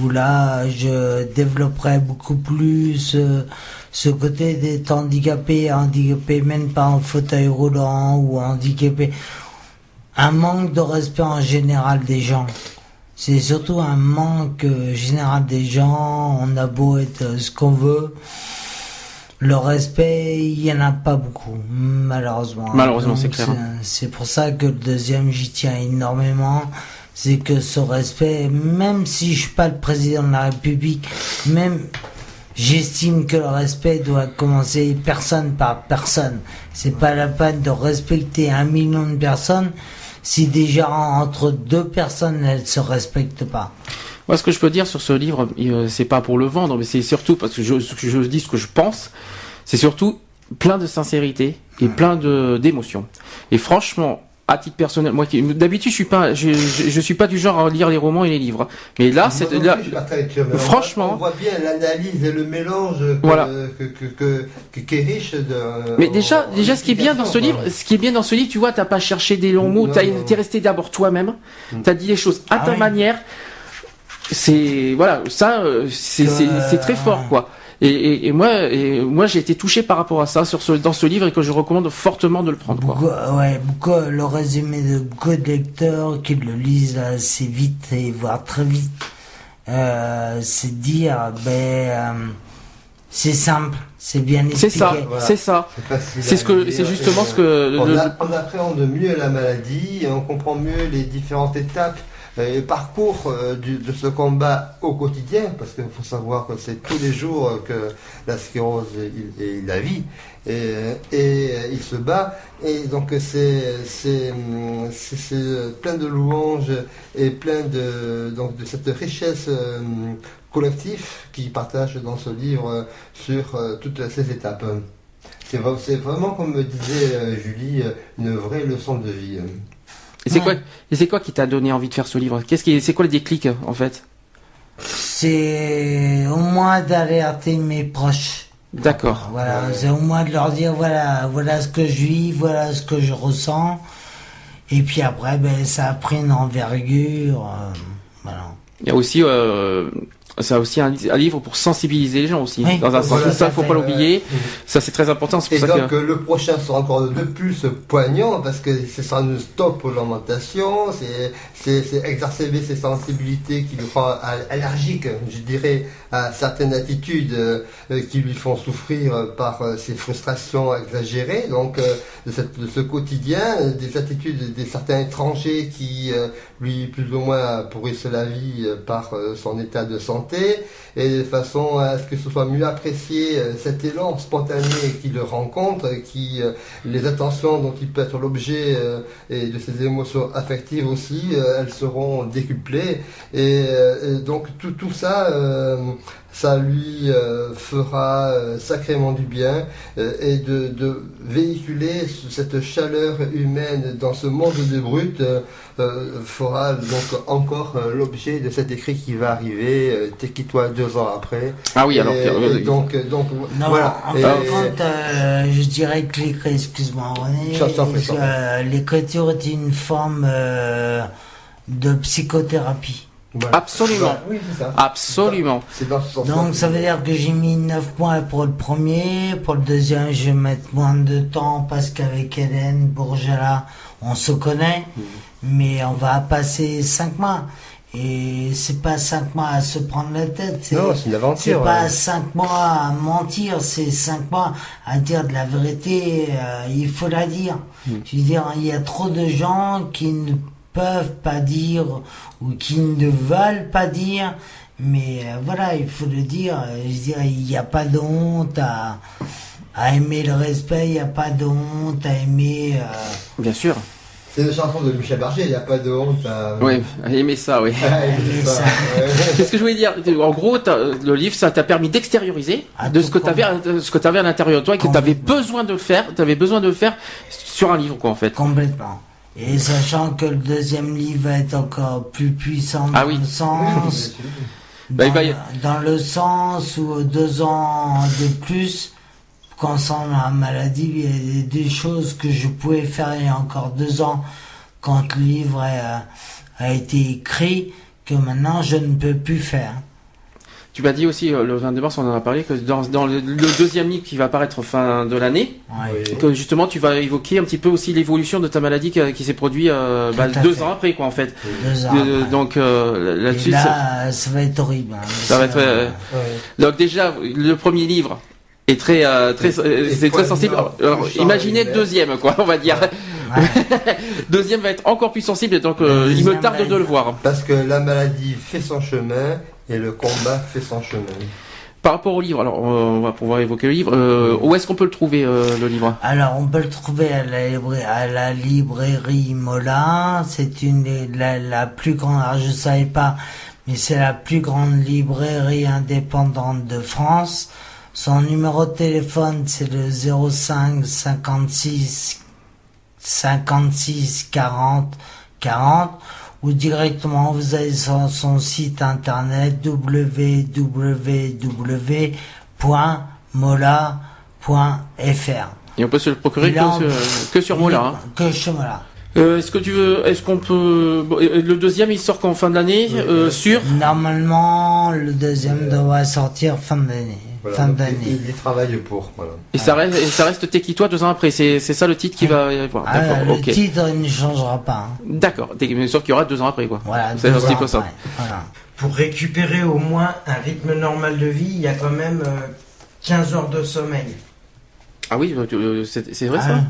où là je développerai beaucoup plus euh, ce côté d'être handicapé, handicapé même pas en fauteuil roulant ou handicapé, un manque de respect en général des gens. C'est surtout un manque général des gens, on a beau être ce qu'on veut, le respect, il n'y en a pas beaucoup, malheureusement. Malheureusement, c'est clair. C'est pour ça que le deuxième, j'y tiens énormément c'est que ce respect, même si je suis pas le président de la République, même j'estime que le respect doit commencer personne par personne. C'est pas la peine de respecter un million de personnes si déjà entre deux personnes elles se respectent pas. Moi, ce que je peux dire sur ce livre, euh, c'est pas pour le vendre, mais c'est surtout parce que je, je dis ce que je pense. C'est surtout plein de sincérité et plein de d'émotions. Et franchement, à titre personnel, moi qui d'habitude je suis pas, je, je, suis pas du genre à lire les romans et les livres. Mais là, c'est là, franchement, on voit, bien l'analyse et le mélange que, voilà. que, que, que, qui est riche de. Mais déjà, déjà, ce qui est bien dans ce livre, ce qui est bien dans ce livre, tu vois, t'as pas cherché des longs mots, t'es resté d'abord toi-même, mm. t'as dit les choses à ah ta manière. C'est voilà, ça, euh, c'est c'est très fort quoi. Et, moi, et moi, j'ai été touché par rapport à ça sur ce, dans ce livre et que je recommande fortement de le prendre. Beaucoup, ouais, beaucoup, le résumé de beaucoup de lecteurs qui le lisent assez vite et voire très vite, euh, c'est dire, ben, euh, c'est simple, c'est bien expliqué. C'est ça, c'est ça. C'est ce que, c'est justement ce que. On, on appréhende mieux la maladie, et on comprend mieux les différentes étapes le parcours euh, de ce combat au quotidien, parce qu'il faut savoir que c'est tous les jours que la sclérose il, la vie, et, et, il se bat, et donc c'est plein de louanges et plein de, donc de cette richesse euh, collective qu'il partage dans ce livre sur euh, toutes ces étapes. C'est vraiment, comme me disait Julie, une vraie leçon de vie. Et c'est quoi, et c'est quoi qui t'a donné envie de faire ce livre? Qu'est-ce qui, c'est quoi le déclic en fait? C'est au moins d'alerter mes proches. D'accord. Voilà, c'est au moins de leur dire voilà, voilà ce que je vis, voilà ce que je ressens. Et puis après, ben, ça a pris une envergure. Euh, voilà. Il y a aussi, euh, c'est aussi un, livre pour sensibiliser les gens aussi. Oui, dans un voilà, sens, ça, faut pas l'oublier. euh, Ça, c'est très important. C'est Et pour ça donc que. le prochain sera encore de plus poignant parce que c'est ça nous stop l'alimentation, c'est c'est exacerber ses sensibilités qui le rend al- allergique, je dirais, à certaines attitudes euh, qui lui font souffrir par euh, ses frustrations exagérées. Donc euh, de, cette- de ce quotidien, des attitudes des certains étrangers qui lui plus ou moins pourrissent la vie par son état de santé et de façon à ce que ce soit mieux apprécié euh, cet élan spontané qu'il rencontre, euh, qui euh, les attentions dont il peut être l'objet euh, et de ses émotions affectives aussi, elles seront décuplées et, et donc tout tout ça. Ça lui euh, fera euh, sacrément du bien euh, et de, de véhiculer ce- cette chaleur humaine dans ce monde de brut euh, fera donc encore euh, l'objet de cet écrit qui va arriver, euh, Tekitoi deux ans après. Ah oui, alors. Et- et donc, euh, donc Non, voilà. en Et- fin de compte, euh, je dirais que l'écriture, excuse-moi René, euh, l'écriture est une forme euh, de psychothérapie. Voilà. Absolument. Oui, c'est ça. Absolument. C'est dans ce sens. Donc ça veut dire que j'ai mis 9 points pour le premier, pour le deuxième je vais mettre moins de temps parce qu'avec Hélène Bourgela on se connaît, mais on va passer 5 mois. Et c'est pas 5 mois à se prendre la tête, c'est Non, c'est une c'est aventure. pas ouais. 5 mois à mentir, c'est 5 mois à dire de la vérité, euh, il faut la dire. Je veux dire, il y a trop de gens qui ne peuvent pas dire ou qui ne veulent pas dire, mais euh, voilà, il faut le dire. Euh, Je dire, il n'y a pas de honte à, à aimer le respect, il n'y a pas de honte à aimer... euh, Bien sûr. C'est une chanson de Michel Berger, il n'y a pas de honte à. Oui, aimer ça, oui. Ah, ça. Qu'est-ce que je voulais dire? En gros, le livre, ça t'a permis d'extérioriser Ah, de ce que ce que t'avais à l'intérieur de toi et que t'avais Complètement. besoin de le faire. T'avais besoin de le faire sur un livre, quoi, en fait. Complètement. Et sachant que le deuxième livre va être encore plus puissant dans Ah oui. le sens, dans, le sens où deux ans de plus, concernant la maladie, il y a des- des choses que je pouvais faire il y a encore deux ans quand le livre a, a été écrit que maintenant je ne peux plus faire. Tu m'as dit aussi, euh, le 22 mars, on en a parlé, que dans, dans le, le deuxième livre qui va apparaître fin de l'année, Ouais. que justement tu vas évoquer un petit peu aussi l'évolution de ta maladie qui, qui s'est produite euh, bah, deux fait. ans après, quoi, en fait. Deux ans Euh, après. donc euh, là-dessus, ça- là, ça va être horrible. hein. Ça va être, euh, Ouais. donc déjà le premier livre est très euh, très c'est très sensible. Alors, alors, touchant, imaginez le deuxième, quoi, on va dire. Ouais. deuxième va être encore plus sensible, donc euh, il me tarde de le voir. Parce que la maladie fait son chemin et le combat fait son chemin. Par rapport au livre, alors on va pouvoir évoquer le livre. Euh, où est-ce qu'on peut le trouver euh, le livre? Alors, on peut le trouver à la, librairie, à la librairie Mola. C'est une la, la plus grande, alors je savais pas, mais c'est la plus grande librairie indépendante de France. Son numéro de téléphone, c'est le 05 56 56 40 40 ou directement vous allez sur son site internet www.mola.fr. Et on peut se le procurer que, sur- que sur Mola. hein. Que sur Mola. Euh, est-ce que tu veux, est-ce qu'on peut, bon, le deuxième il sort qu'en fin d'année euh, sur. Normalement, le deuxième devrait sortir fin d'année. Voilà, fin donc, d'année. il, il y travaille pour. Voilà. Et ça reste, et ça reste Tekitoi deux ans après. C'est, c'est ça le titre qui va y avoir. Ah, D'accord, le titre il ne changera pas. hein. D'accord. Sauf qu'il y aura deux ans après, quoi. Voilà, C'est deux un petit ans peu ça. après. Voilà. Pour récupérer au moins un rythme normal de vie, il y a quand même euh, 15 heures de sommeil. Ah oui, euh, tu- euh, c'est, c'est vrai Ah. ça.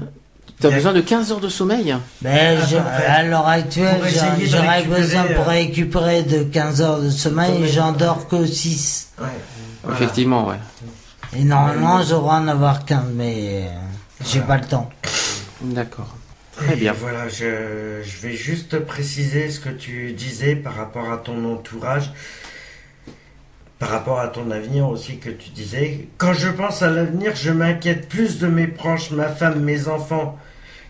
T'as besoin de 15 heures de sommeil. Ben, À je- peu près. à l'heure actuelle, j'aurais besoin pour euh, récupérer de 15 heures de sommeil, sommeil. j'en dors que 6. Ouais. Voilà. Effectivement, ouais. Et normalement, j'aurais en avoir 15, mais euh, j'ai pas le temps. D'accord. Très Et bien. Voilà, je, je vais juste préciser ce que tu disais par rapport à ton entourage, par rapport à ton avenir aussi que tu disais. Quand je pense à l'avenir, je m'inquiète plus de mes proches, ma femme, mes enfants,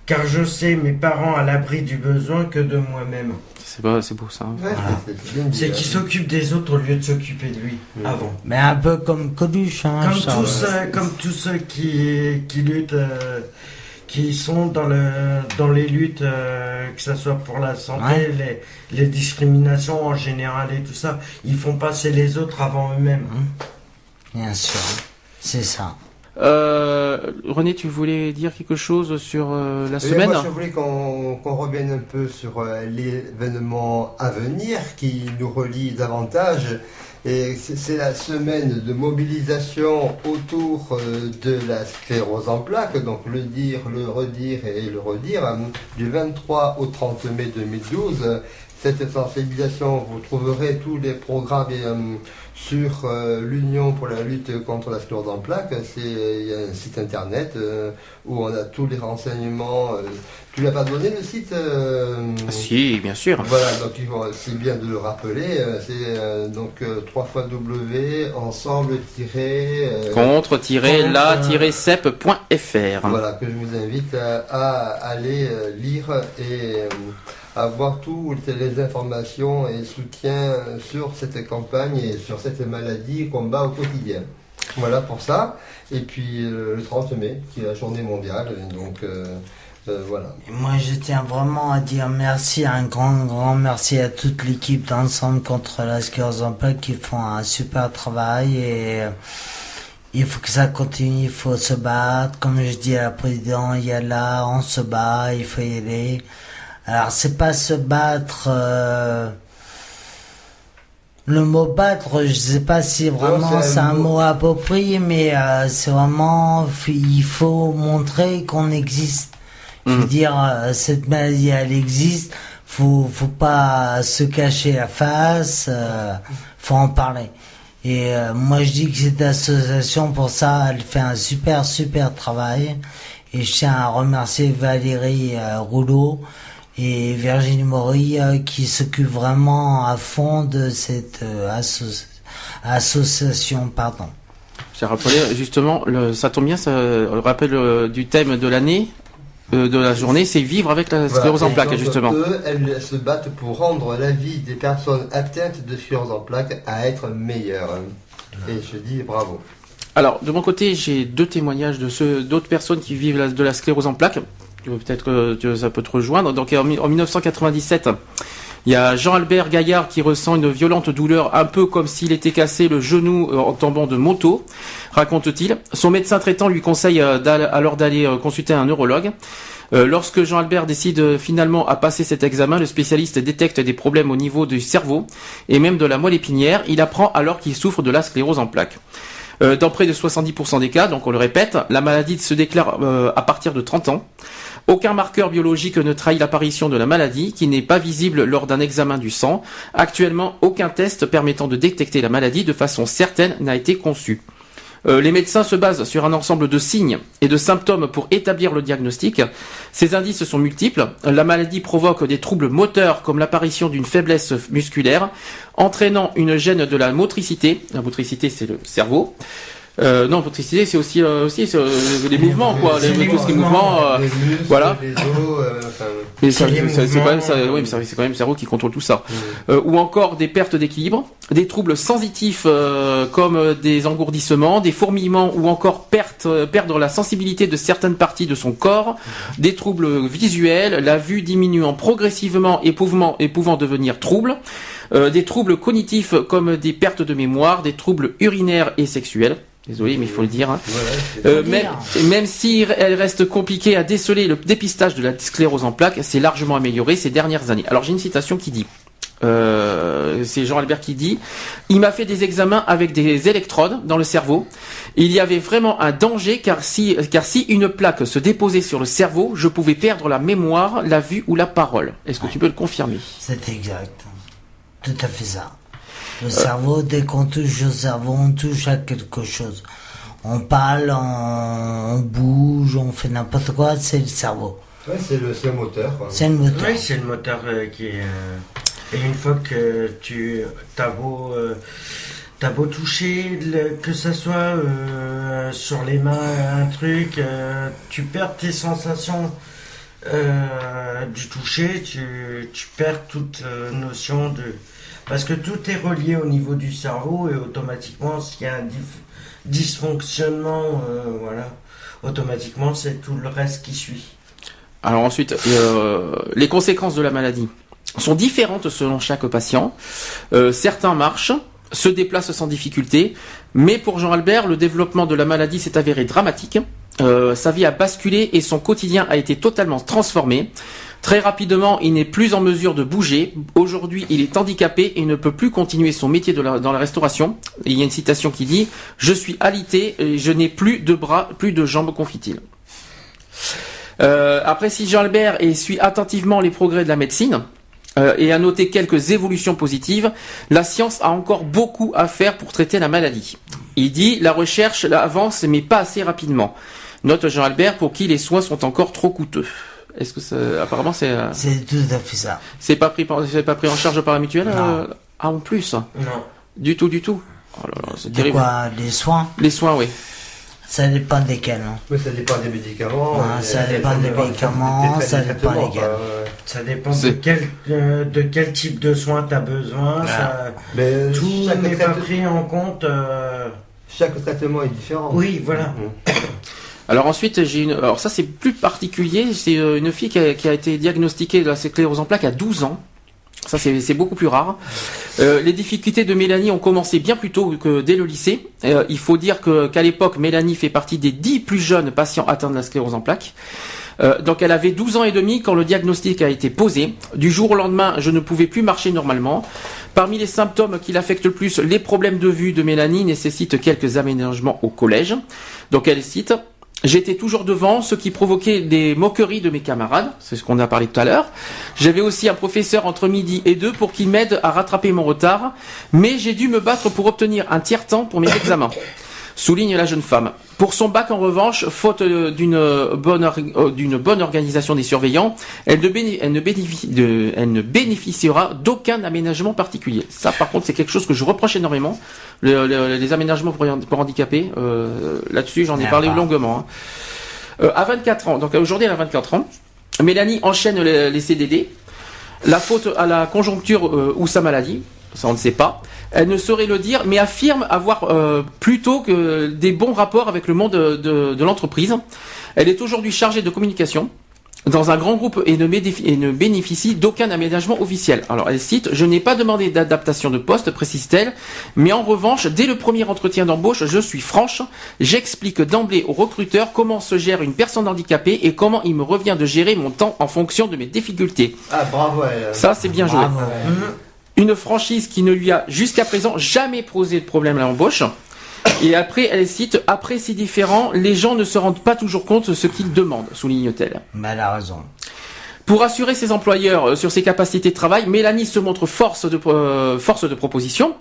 car je sais mes parents à l'abri du besoin que de moi-même. C'est beau, c'est beau ça. hein. Ouais, c'est- C'est hein. qu'il s'occupe des autres au lieu de s'occuper de lui avant. Mais un peu comme Coluche, hein, Comme tous, ceux, comme tous ceux qui, qui luttent, euh, qui sont dans, le, dans les luttes, euh, que ce soit pour la santé, les, les, discriminations en général et tout ça, ils font passer les autres avant eux-mêmes. Mmh. Bien sûr, c'est ça. Euh, René, tu voulais dire quelque chose sur euh, la semaine moi, Je voulais qu'on revienne un peu sur euh, l'événement à venir qui nous relie davantage. Et c'est la semaine de mobilisation autour de la sclérose en plaques, donc le dire, le redire et le redire, du 23 au 30 mai 2012. Cette sensibilisation, vous trouverez tous les programmes sur euh, l'Union pour la lutte contre la sclérose en plaques. Il y a un site internet euh, où on a tous les renseignements. Euh, tu l'as pas donné le site ah, Si, bien sûr. Voilà, donc c'est bien de le rappeler. c'est donc 3 fois W ensemble contre la cep.fr. Voilà, que je vous invite à aller lire et avoir toutes les informations et soutien sur cette campagne et sur cette maladie qu'on bat au quotidien. Voilà pour ça. Et puis euh, le 30 mai, qui est la journée mondiale. Donc euh, euh, voilà. moi, je tiens vraiment à dire merci, un grand, grand merci à toute l'équipe d'ensemble contre la sclérose en qui font un super travail et il faut que ça continue, il faut se battre. Comme je dis à la présidente, il y a là, on se bat, il faut y aller. Alors c'est pas se battre. Euh, le mot battre, je sais pas si vraiment c'est un, mot approprié, mais euh, c'est vraiment il faut montrer qu'on existe. Je veux hmm. dire, euh, cette maladie, elle existe. Faut, faut pas se cacher la face. faut en parler. Et moi, je dis que cette association, pour ça, elle fait un super, super travail. Et je tiens à remercier Valérie Rouleau et Virginie Maury euh, qui s'occupe vraiment à fond de cette euh, association. Pardon. J'ai rappelé justement, le, ça tombe bien, ça rappelle euh, du thème de l'année, de la journée, c'est vivre avec la sclérose en plaques, justement. Eux, elles se battent pour rendre la vie des personnes atteintes de sclérose en plaques à être meilleure. Et je dis bravo. Alors, de mon côté, j'ai deux témoignages de ceux, d'autres personnes qui vivent de la sclérose en plaques peut-être que ça peut te rejoindre. Donc en, 1997, il y a Jean-Albert Gaillard qui ressent une violente douleur, un peu comme s'il était cassé le genou euh, en tombant de moto, raconte-t-il. Son médecin traitant lui conseille euh, alors d'aller euh, consulter un neurologue. lorsque Jean-Albert décide finalement à passer cet examen, le spécialiste détecte des problèmes au niveau du cerveau et même de la moelle épinière. Il apprend alors qu'il souffre de la sclérose en plaques. dans près de 70% des cas, donc on le répète, la maladie se déclare à partir de 30 ans. Aucun marqueur biologique ne trahit l'apparition de la maladie, qui n'est pas visible lors d'un examen du sang. Actuellement, aucun test permettant de détecter la maladie de façon certaine n'a été conçu. Euh, les médecins se basent sur un ensemble de signes et de symptômes pour établir le diagnostic. Ces indices sont multiples. La maladie provoque des troubles moteurs comme l'apparition d'une faiblesse musculaire, entraînant une gêne de la motricité. La motricité, c'est le cerveau. Euh, non, motricité, c'est aussi, euh, aussi euh, les mouvements, quoi, les, les, mouvements, mouvements euh, voilà. Les os, c'est quand même, ça, oui, c'est quand même le cerveau qui contrôle tout ça. Mm. ou encore des pertes d'équilibre, des troubles sensitifs comme des engourdissements, des fourmillements, ou encore perte, perdre la sensibilité de certaines parties de son corps, des troubles visuels, la vue diminuant progressivement et pouvant, et pouvant devenir trouble. des troubles cognitifs comme des pertes de mémoire, des troubles urinaires et sexuels. Désolé, mais il faut le dire. Hein. Euh, même, même si elle reste compliquée à déceler, le dépistage de la sclérose en plaques s'est largement amélioré ces dernières années. Alors j'ai une citation qui dit, euh, c'est Jean Albert qui dit, il m'a fait des examens avec des électrodes dans le cerveau. Il y avait vraiment un danger car si, car si une plaque se déposait sur le cerveau, je pouvais perdre la mémoire, la vue ou la parole. Est-ce que tu peux le confirmer? C'est exact. Tout à fait ça. Le cerveau, dès qu'on touche au cerveau, on touche à quelque chose. On parle, on, bouge, on fait n'importe quoi, c'est le cerveau. Ouais, c'est le, moteur. C'est le moteur. Oui, c'est le moteur euh, qui est. Euh, et une fois que tu as beau, euh, as beau toucher, que ce soit sur les mains, un truc, tu perds tes sensations du toucher, tu, tu perds toute notion de Parce que tout est relié au niveau du cerveau et automatiquement, s'il y a un dysfonctionnement, euh, voilà, automatiquement, c'est tout le reste qui suit. Alors ensuite, euh, les conséquences de la maladie sont différentes selon chaque patient. Euh, certains marchent, se déplacent sans difficulté, mais pour Jean Albert, le développement de la maladie s'est avéré dramatique. sa vie a basculé et son quotidien a été totalement transformé. Très rapidement, il n'est plus en mesure de bouger. Aujourd'hui, il est handicapé et ne peut plus continuer son métier dans la restauration. il y a une citation qui dit « Je suis alité et je n'ai plus de bras, plus de jambes », confie-t-il. Euh, après, si Jean-Albert suit attentivement les progrès de la médecine, euh, et a noté quelques évolutions positives, la science a encore beaucoup à faire pour traiter la maladie. Il dit la recherche avance mais pas assez rapidement. Note Jean Albert pour qui les soins sont encore trop coûteux. Est-ce que ça, apparemment c'est euh, C'est tout à fait ça. C'est pas pris c'est pas pris en charge par la mutuelle euh, Ah en plus? Non. Du tout du tout. Oh là là, c'est terrible. Quoi, les soins? Les soins oui. Ça dépend desquels. Hein. Oui, ça dépend des médicaments. ça dépend des médicaments, ça dépend desquels. Ça dépend de quel, euh, de quel type de soins tu as besoin. Ça, Mais tout n'est pas pris en compte. Chaque traitement est différent. Oui, voilà. Mm. Alors ensuite, j'ai une. Alors ça, c'est plus particulier. C'est euh, une fille qui a, été diagnostiquée de la sclérose en plaques à 12 ans. Ça, c'est beaucoup plus rare. Euh, les difficultés de Mélanie ont commencé bien plus tôt que dès le lycée. Euh, il faut dire qu'à l'époque, Mélanie fait partie des 10 plus jeunes patients atteints de la sclérose en plaques. donc elle avait 12 ans et demi quand le diagnostic a été posé. Du jour au lendemain, je ne pouvais plus marcher normalement. Parmi les symptômes qui l'affectent le plus, les problèmes de vue de Mélanie nécessitent quelques aménagements au collège. Donc elle cite J'étais toujours devant, ce qui provoquait des moqueries de mes camarades, c'est ce qu'on a parlé tout à l'heure. J'avais aussi un professeur entre midi et deux pour qu'il m'aide à rattraper mon retard, mais j'ai dû me battre pour obtenir un tiers-temps pour mes examens souligne la jeune femme. Pour son bac, en revanche, faute d'une bonne, euh, d'une bonne organisation des surveillants, elle ne, bénéficiera d'aucun aménagement particulier. Ça, par contre, c'est quelque chose que je reproche énormément. les aménagements pour, handicapés, euh, là-dessus, j'en ai parlé longuement. Hein. Euh, à 24 ans, donc aujourd'hui elle a 24 ans, Mélanie enchaîne les, CDD. La faute à la conjoncture ou sa maladie, ça on ne sait pas. Elle ne saurait le dire, mais affirme avoir euh, plutôt que des bons rapports avec le monde de, l'entreprise. Elle est aujourd'hui chargée de communication dans un grand groupe et ne, ne bénéficie d'aucun aménagement officiel. Alors elle cite, je n'ai pas demandé d'adaptation de poste, précise-t-elle, mais en revanche, dès le premier entretien d'embauche, je suis franche, j'explique d'emblée au recruteur comment se gère une personne handicapée et comment il me revient de gérer mon temps en fonction de mes difficultés. Ah bravo. Ça c'est bien joué. Une franchise qui ne lui a jusqu'à présent jamais posé de problème à l'embauche. Et après, elle cite, après c'est différent, les gens ne se rendent pas toujours compte de ce qu'ils demandent, souligne-t-elle. Mais elle a raison. Pour assurer ses employeurs euh, sur ses capacités de travail, Mélanie se montre force de, euh, force de proposition.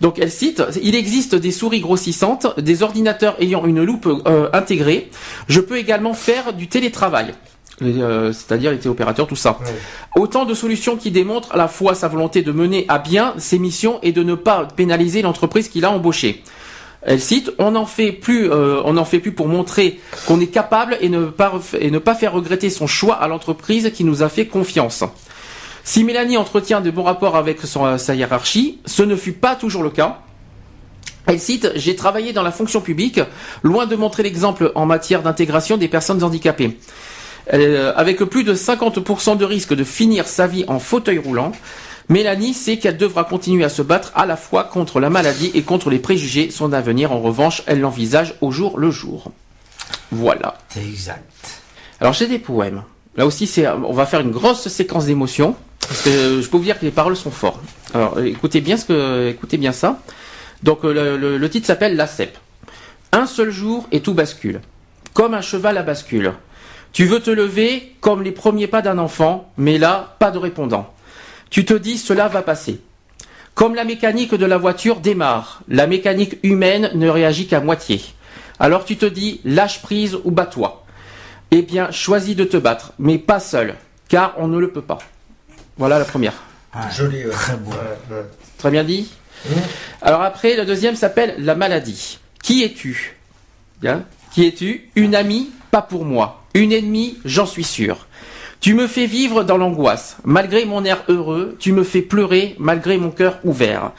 Donc elle cite, il existe des souris grossissantes, des ordinateurs ayant une loupe euh, intégrée. Je peux également faire du télétravail. Euh, c'est-à-dire les opérateurs, tout ça. Autant de solutions qui démontrent à la fois sa volonté de mener à bien ses missions et de ne pas pénaliser l'entreprise qui l'a embauché. Elle cite "On n'en fait plus, euh, on en fait plus pour montrer qu'on est capable et ne pas et ne pas faire regretter son choix à l'entreprise qui nous a fait confiance." Si Mélanie entretient de bons rapports avec son, sa hiérarchie, ce ne fut pas toujours le cas. Elle cite J'ai travaillé dans la fonction publique, loin de montrer l'exemple en matière d'intégration des personnes handicapées. Euh, avec plus de 50% de risque de finir sa vie en fauteuil roulant, Mélanie sait qu'elle devra continuer à se battre à la fois contre la maladie et contre les préjugés. Son avenir, en revanche, elle l'envisage au jour le jour. Voilà. C'est exact. Alors j'ai des poèmes. Là aussi, c'est, on va faire une grosse séquence d'émotions parce que je peux vous dire que les paroles sont fortes. Alors écoutez bien ce que, écoutez bien ça. Donc le, le titre s'appelle La cèpe. Un seul jour et tout bascule, comme un cheval à bascule. Tu veux te lever comme les premiers pas d'un enfant, mais là, pas de répondant. Tu te dis cela va passer. Comme la mécanique de la voiture démarre, la mécanique humaine ne réagit qu'à moitié. Alors tu te dis lâche prise ou bats-toi. Eh bien, choisis de te battre, mais pas seul, car on ne le peut pas. Voilà la première. Ah, Joli, très beau. Très bien dit. Mmh. Alors après, le deuxième s'appelle la maladie. Qui es-tu? Bien. Qui es-tu? Une amie Pas pour moi. Une ennemie, j'en suis sûr. Tu me fais vivre dans l'angoisse. Malgré mon air heureux, tu me fais pleurer malgré mon cœur ouvert.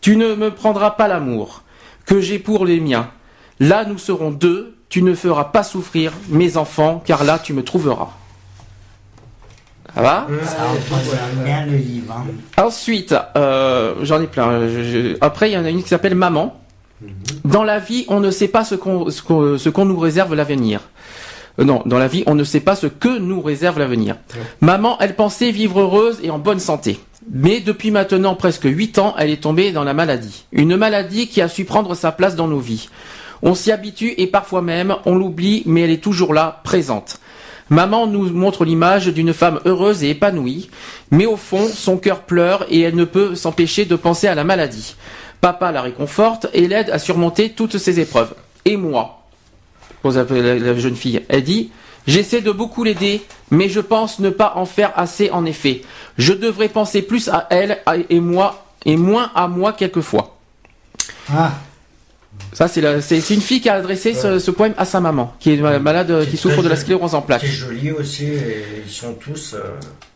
Tu ne me prendras pas l'amour que j'ai pour les miens. Là, nous serons deux. Tu ne feras pas souffrir mes enfants, car là, tu me trouveras. Ça va Ça représente bien le livre. hein. Ensuite, euh, j'en ai plein. Je- je- Après, il y en a une qui s'appelle Maman. Dans la vie, on ne sait pas ce qu'on ce qu'on ce qu'on nous réserve l'avenir. Euh, non, dans la vie, on ne sait pas ce que nous réserve l'avenir. Maman, elle pensait vivre heureuse et en bonne santé. Mais depuis maintenant presque huit ans, elle est tombée dans la maladie. Une maladie qui a su prendre sa place dans nos vies. On s'y habitue et parfois même on l'oublie, mais elle est toujours là, présente. Maman nous montre l'image d'une femme heureuse et épanouie, mais au fond, son cœur pleure et elle ne peut s'empêcher de penser à la maladie. Papa la réconforte et l'aide à surmonter toutes ces épreuves. Et moi pose la, la- jeune fille. Elle dit J'essaie de beaucoup l'aider, mais je pense ne pas en faire assez en effet. Je devrais penser plus à elle et moi et moins à moi quelquefois. Ah, Ça, c'est la- c'est c'est une fille qui a adressé ce, ce poème à sa maman, qui est malade, qui souffre de la sclérose en plaques. C'est joli aussi, et ils sont tous. euh,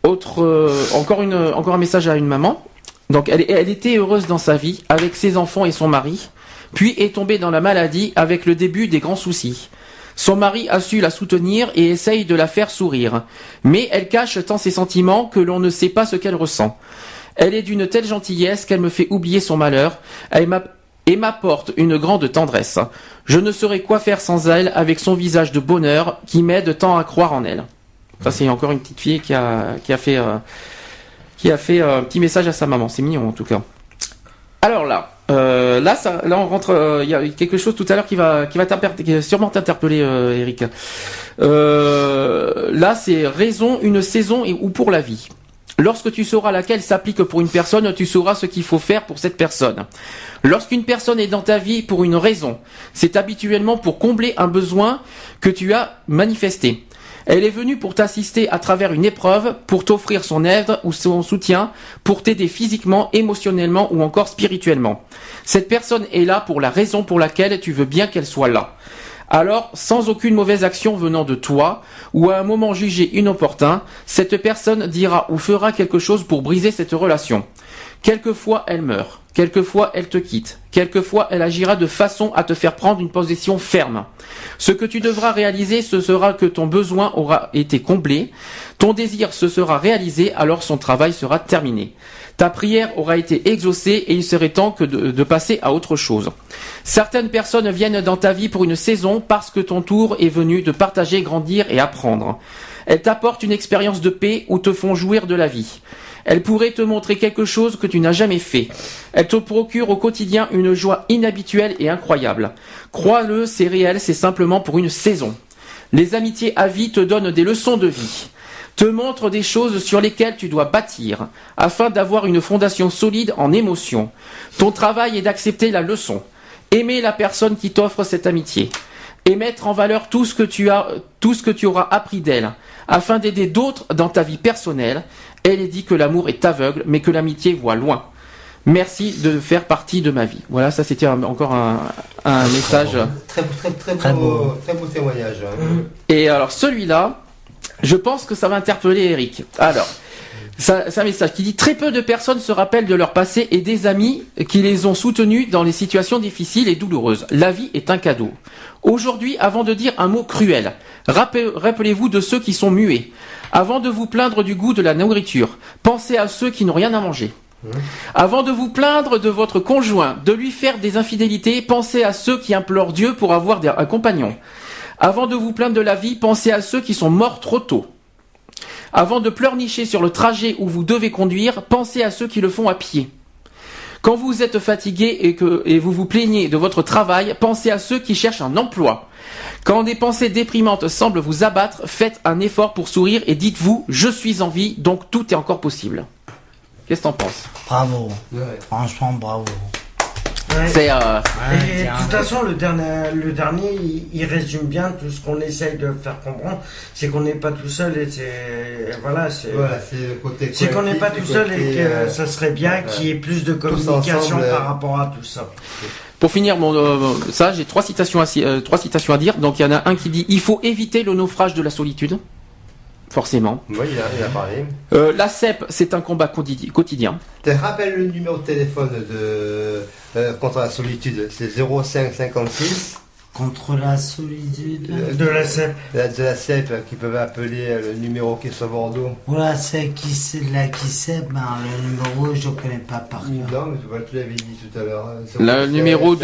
Autre, euh, encore une, encore un message à une maman. Donc, elle, elle était heureuse dans sa vie avec ses enfants et son mari, puis est tombée dans la maladie avec le début des grands soucis. Son mari a su la soutenir et essaye de la faire sourire, mais elle cache tant ses sentiments que l'on ne sait pas ce qu'elle ressent. Elle est d'une telle gentillesse qu'elle me fait oublier son malheur. Et m'apporte une grande tendresse. Je ne saurais quoi faire sans elle avec son visage de bonheur qui m'aide tant à croire en elle. Ça c'est encore une petite fille qui a fait euh, euh, un petit message à sa maman. C'est mignon en tout cas. Alors là, euh, là ça, là on rentre. euh, Il y a quelque chose tout à l'heure qui va qui va sûrement t'interpeller, euh, Eric. Euh, là c'est raison, une saison et, ou pour la vie. Lorsque tu sauras laquelle s'applique pour une personne, tu sauras ce qu'il faut faire pour cette personne. Lorsqu'une personne est dans ta vie pour une raison, c'est habituellement pour combler un besoin que tu as manifesté. Elle est venue pour t'assister à travers une épreuve, pour t'offrir son aide ou son soutien, pour t'aider physiquement, émotionnellement ou encore spirituellement. Cette personne est là pour la raison pour laquelle tu veux bien qu'elle soit là. Alors, sans aucune mauvaise action venant de toi, ou à un moment jugé inopportun, cette personne dira ou fera quelque chose pour briser cette relation. Quelquefois, elle meurt. Quelquefois, elle te quitte. Quelquefois, elle agira de façon à te faire prendre une position ferme. Ce que tu devras réaliser, ce sera que ton besoin aura été comblé. Ton désir se sera réalisé, alors son travail sera terminé. Ta prière aura été exaucée et il serait temps que de, de passer à autre chose. Certaines personnes viennent dans ta vie pour une saison parce que ton tour est venu de partager, grandir et apprendre. Elles t'apportent une expérience de paix ou te font jouir de la vie. Elles pourraient te montrer quelque chose que tu n'as jamais fait. Elles te procurent au quotidien une joie inhabituelle et incroyable. Crois-le, c'est réel, c'est simplement pour une saison. Les amitiés à vie te donnent des leçons de vie te montrent des choses sur lesquelles tu dois bâtir, afin d'avoir une fondation solide en émotion. Ton travail est d'accepter la leçon, aimer la personne qui t'offre cette amitié, et mettre en valeur tout ce que tu auras appris d'elle, afin d'aider d'autres dans ta vie personnelle. Elle est dit que l'amour est aveugle, mais que l'amitié voit loin. Merci de faire partie de ma vie. Voilà, ça c'était un- encore un, un message. Très, très, très, Très beau, beau. très beau témoignage. hein. Et alors celui-là, je pense que ça va interpeller Eric. Alors, c'est un message qui dit très peu de personnes se rappellent de leur passé et des amis qui les ont soutenus dans les situations difficiles et douloureuses. La vie est un cadeau. Aujourd'hui, avant de dire un mot cruel, rappel- rappelez-vous de ceux qui sont muets. Avant de vous plaindre du goût de la nourriture, pensez à ceux qui n'ont rien à manger. Avant de vous plaindre de votre conjoint, de lui faire des infidélités, pensez à ceux qui implorent Dieu pour avoir des- un compagnon. Avant de vous plaindre de la vie, pensez à ceux qui sont morts trop tôt. Avant de pleurnicher sur le trajet où vous devez conduire, pensez à ceux qui le font à pied. Quand vous êtes fatigué et que et vous vous plaignez de votre travail, pensez à ceux qui cherchent un emploi. Quand des pensées déprimantes semblent vous abattre, faites un effort pour sourire et dites-vous je suis en vie, donc tout est encore possible. Qu'est-ce que t'en penses? Bravo. Ouais. Franchement, bravo. Ouais. C'est euh, de toute façon, le dernier, le dernier il, il résume bien tout ce qu'on essaye de faire comprendre. C'est qu'on n'est pas tout seul et c'est. Voilà, c'est. Voilà, c'est le côté C'est qu'on n'est pas tout seul et que euh, ça serait bien qu'il y ait plus de communication ensemble, euh, par rapport à tout ça. Pour finir, mon, euh, ça, j'ai trois citations, à, euh, trois citations à dire. Donc, il y en a un qui dit il faut éviter le naufrage de la solitude. Forcément. Oui, il a, il a parlé. Euh, la CEP, c'est un combat quotidi- quotidien. Te rappelle le numéro de téléphone de euh, contre la solitude, c'est 0556 Contre la solitude. De la CEP. de la, de la CEP qui peuvent appeler euh, le numéro qui est sur Bordeaux. Voilà, c'est qui c'est là qui c'est, ben le numéro je connais pas par cœur. Non, mais tu l'avais dit tout à l'heure. hein, Le 0556. numéro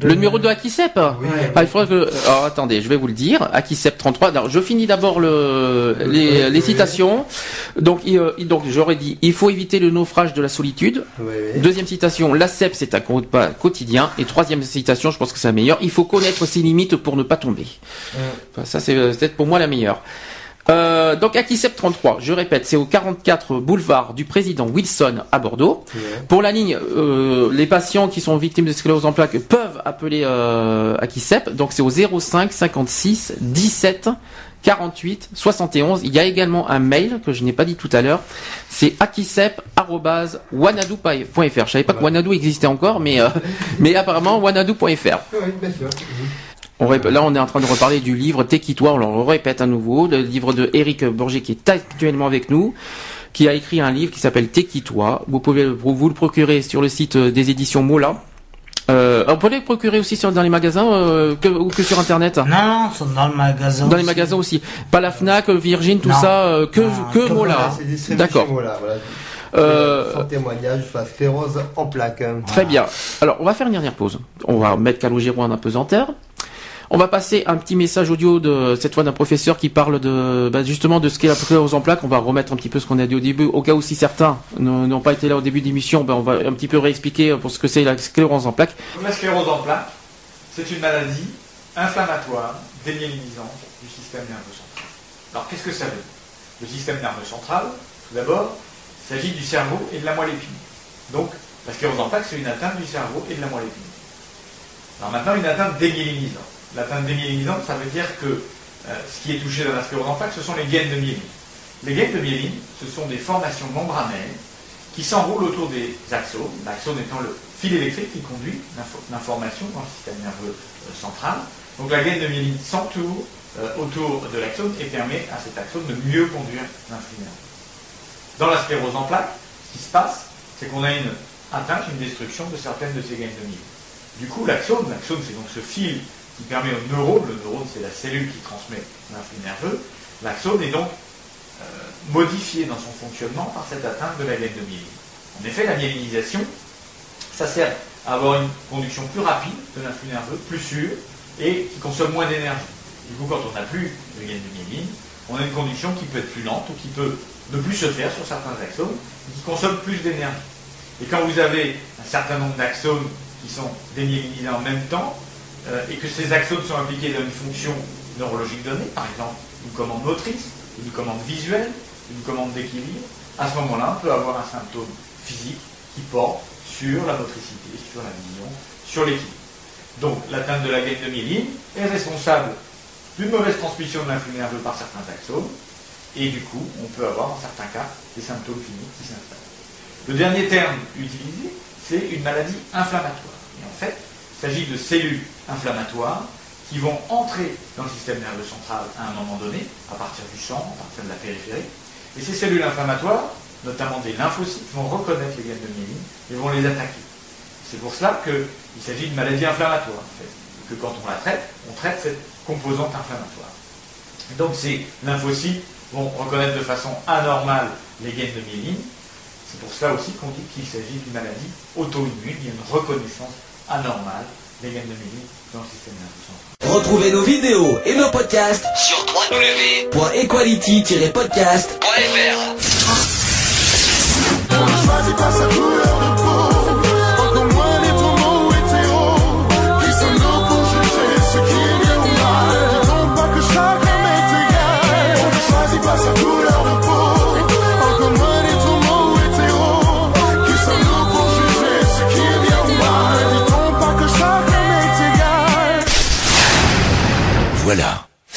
de- Le numéro de Akisep Oui. ah, il faudrait que... Alors attendez, je vais vous le dire. Akisep 33. Alors, je finis d'abord le... les, les citations. Donc, il, euh, donc j'aurais dit, il faut éviter le naufrage de la solitude. Oui, oui. Deuxième citation, la CEP c'est un combat quotidien. Et troisième citation, je pense que c'est la meilleure, il faut connaître ses limites pour ne pas tomber. Enfin, ça c'est euh, peut-être pour moi la meilleure. Euh, donc Akisep 33, je répète, c'est au 44 boulevard du président Wilson à Bordeaux. Pour la ligne, euh, les patients qui sont victimes de sclérose en plaques peuvent appeler euh, Akisep. Donc c'est au 05 56 17 48 71. Il y a également un mail que je n'ai pas dit tout à l'heure. C'est akisep@wanadoo.fr. Je savais pas que Wanadoo existait encore, mais euh, mais apparemment wanadoo.fr. Oui, bien sûr. On rép- là, on est en train de reparler du livre T'es-qui-toi On le répète à nouveau, le livre de Eric Borgé qui est actuellement avec nous, qui a écrit un livre qui s'appelle T'es-qui-toi Vous pouvez vous le procurer sur le site euh, des éditions Mola. Euh, on peut le procurer aussi sur, dans les magasins euh, que, ou que sur internet? Non, dans le magasin. Dans les magasins aussi. Pas la Fnac, Virgin, tout Non. ça, euh, que, Non, que que Mola. Voilà, D'accord. voilà. Euh, Son témoignage la sclérose en plaques. hein. Très bien. Alors, on va faire une dernière pause. On va mettre Calogero en apesanteur. On va passer un petit message audio de cette fois d'un professeur qui parle de bah, justement de ce qu'est la sclérose en plaques. On va remettre un petit peu ce qu'on a dit au début, au cas où si certains n'ont pas été là au début d'émission, ben on va un petit peu réexpliquer pour ce que c'est la sclérose en plaques. La sclérose en plaques, c'est une maladie inflammatoire démyélinisante du système nerveux central. Alors qu'est-ce que ça veut? Le système nerveux central, tout d'abord, il s'agit du cerveau et de la moelle épinière. Donc la sclérose en plaques, c'est une atteinte du cerveau et de la moelle épinière. Alors maintenant, une atteinte démyélinisante. L'atteinte démyélinisante, ça veut dire que euh, ce qui est touché dans la sclérose en plaques, ce sont les gaines de myéline. Les gaines de myéline, ce sont des formations membranaires qui s'enroulent autour des axones, l'axone étant le fil électrique qui conduit l'info- l'information dans le système nerveux euh, central. Donc la gaine de myéline s'entoure euh, autour de l'axone et permet à cet axone de mieux conduire l'influx nerveux. Dans la sclérose en plaques, ce qui se passe, c'est qu'on a une atteinte, une destruction de certaines de ces gaines de myéline. Du coup, l'axone, l'axone c'est donc ce fil qui permet au neurone, le neurone c'est la cellule qui transmet l'influx nerveux, l'axone est donc euh, modifié dans son fonctionnement par cette atteinte de la gaine de myéline. En effet, la myélinisation, ça sert à avoir une conduction plus rapide de l'influx nerveux, plus sûre, et qui consomme moins d'énergie. Du coup, quand on n'a plus de gaine de myéline, on a une conduction qui peut être plus lente ou qui peut ne plus se faire sur certains axones, et qui consomme plus d'énergie. Et quand vous avez un certain nombre d'axones qui sont démyélinisés en même temps, euh, et que ces axones sont impliqués dans une fonction neurologique donnée, par exemple une commande motrice, une commande visuelle, une commande d'équilibre, à ce moment-là, on peut avoir un symptôme physique qui porte sur la motricité, sur la vision, sur l'équilibre. Donc, l'atteinte de la gaine de myéline est responsable d'une mauvaise transmission de l'influx par certains axones, et du coup, on peut avoir, dans certains cas, des symptômes cliniques qui s'installent. Le dernier terme utilisé, c'est une maladie inflammatoire. Et en fait, il s'agit de cellules inflammatoires qui vont entrer dans le système nerveux central à un moment donné, à partir du sang, à partir de la périphérie. Et ces cellules inflammatoires, notamment des lymphocytes, vont reconnaître les gaines de myéline et vont les attaquer. C'est pour cela qu'il s'agit d'une maladie inflammatoire, en fait. Que quand on la traite, on traite cette composante inflammatoire. Donc ces lymphocytes vont reconnaître de façon anormale les gaines de myéline. C'est pour cela aussi qu'on dit qu'il s'agit d'une maladie auto-immune, il y a une reconnaissance anormale des gaines de myéline dans le système nerveux central. Retrouvez nos vidéos et nos podcasts sur www.equality-podcast.fr.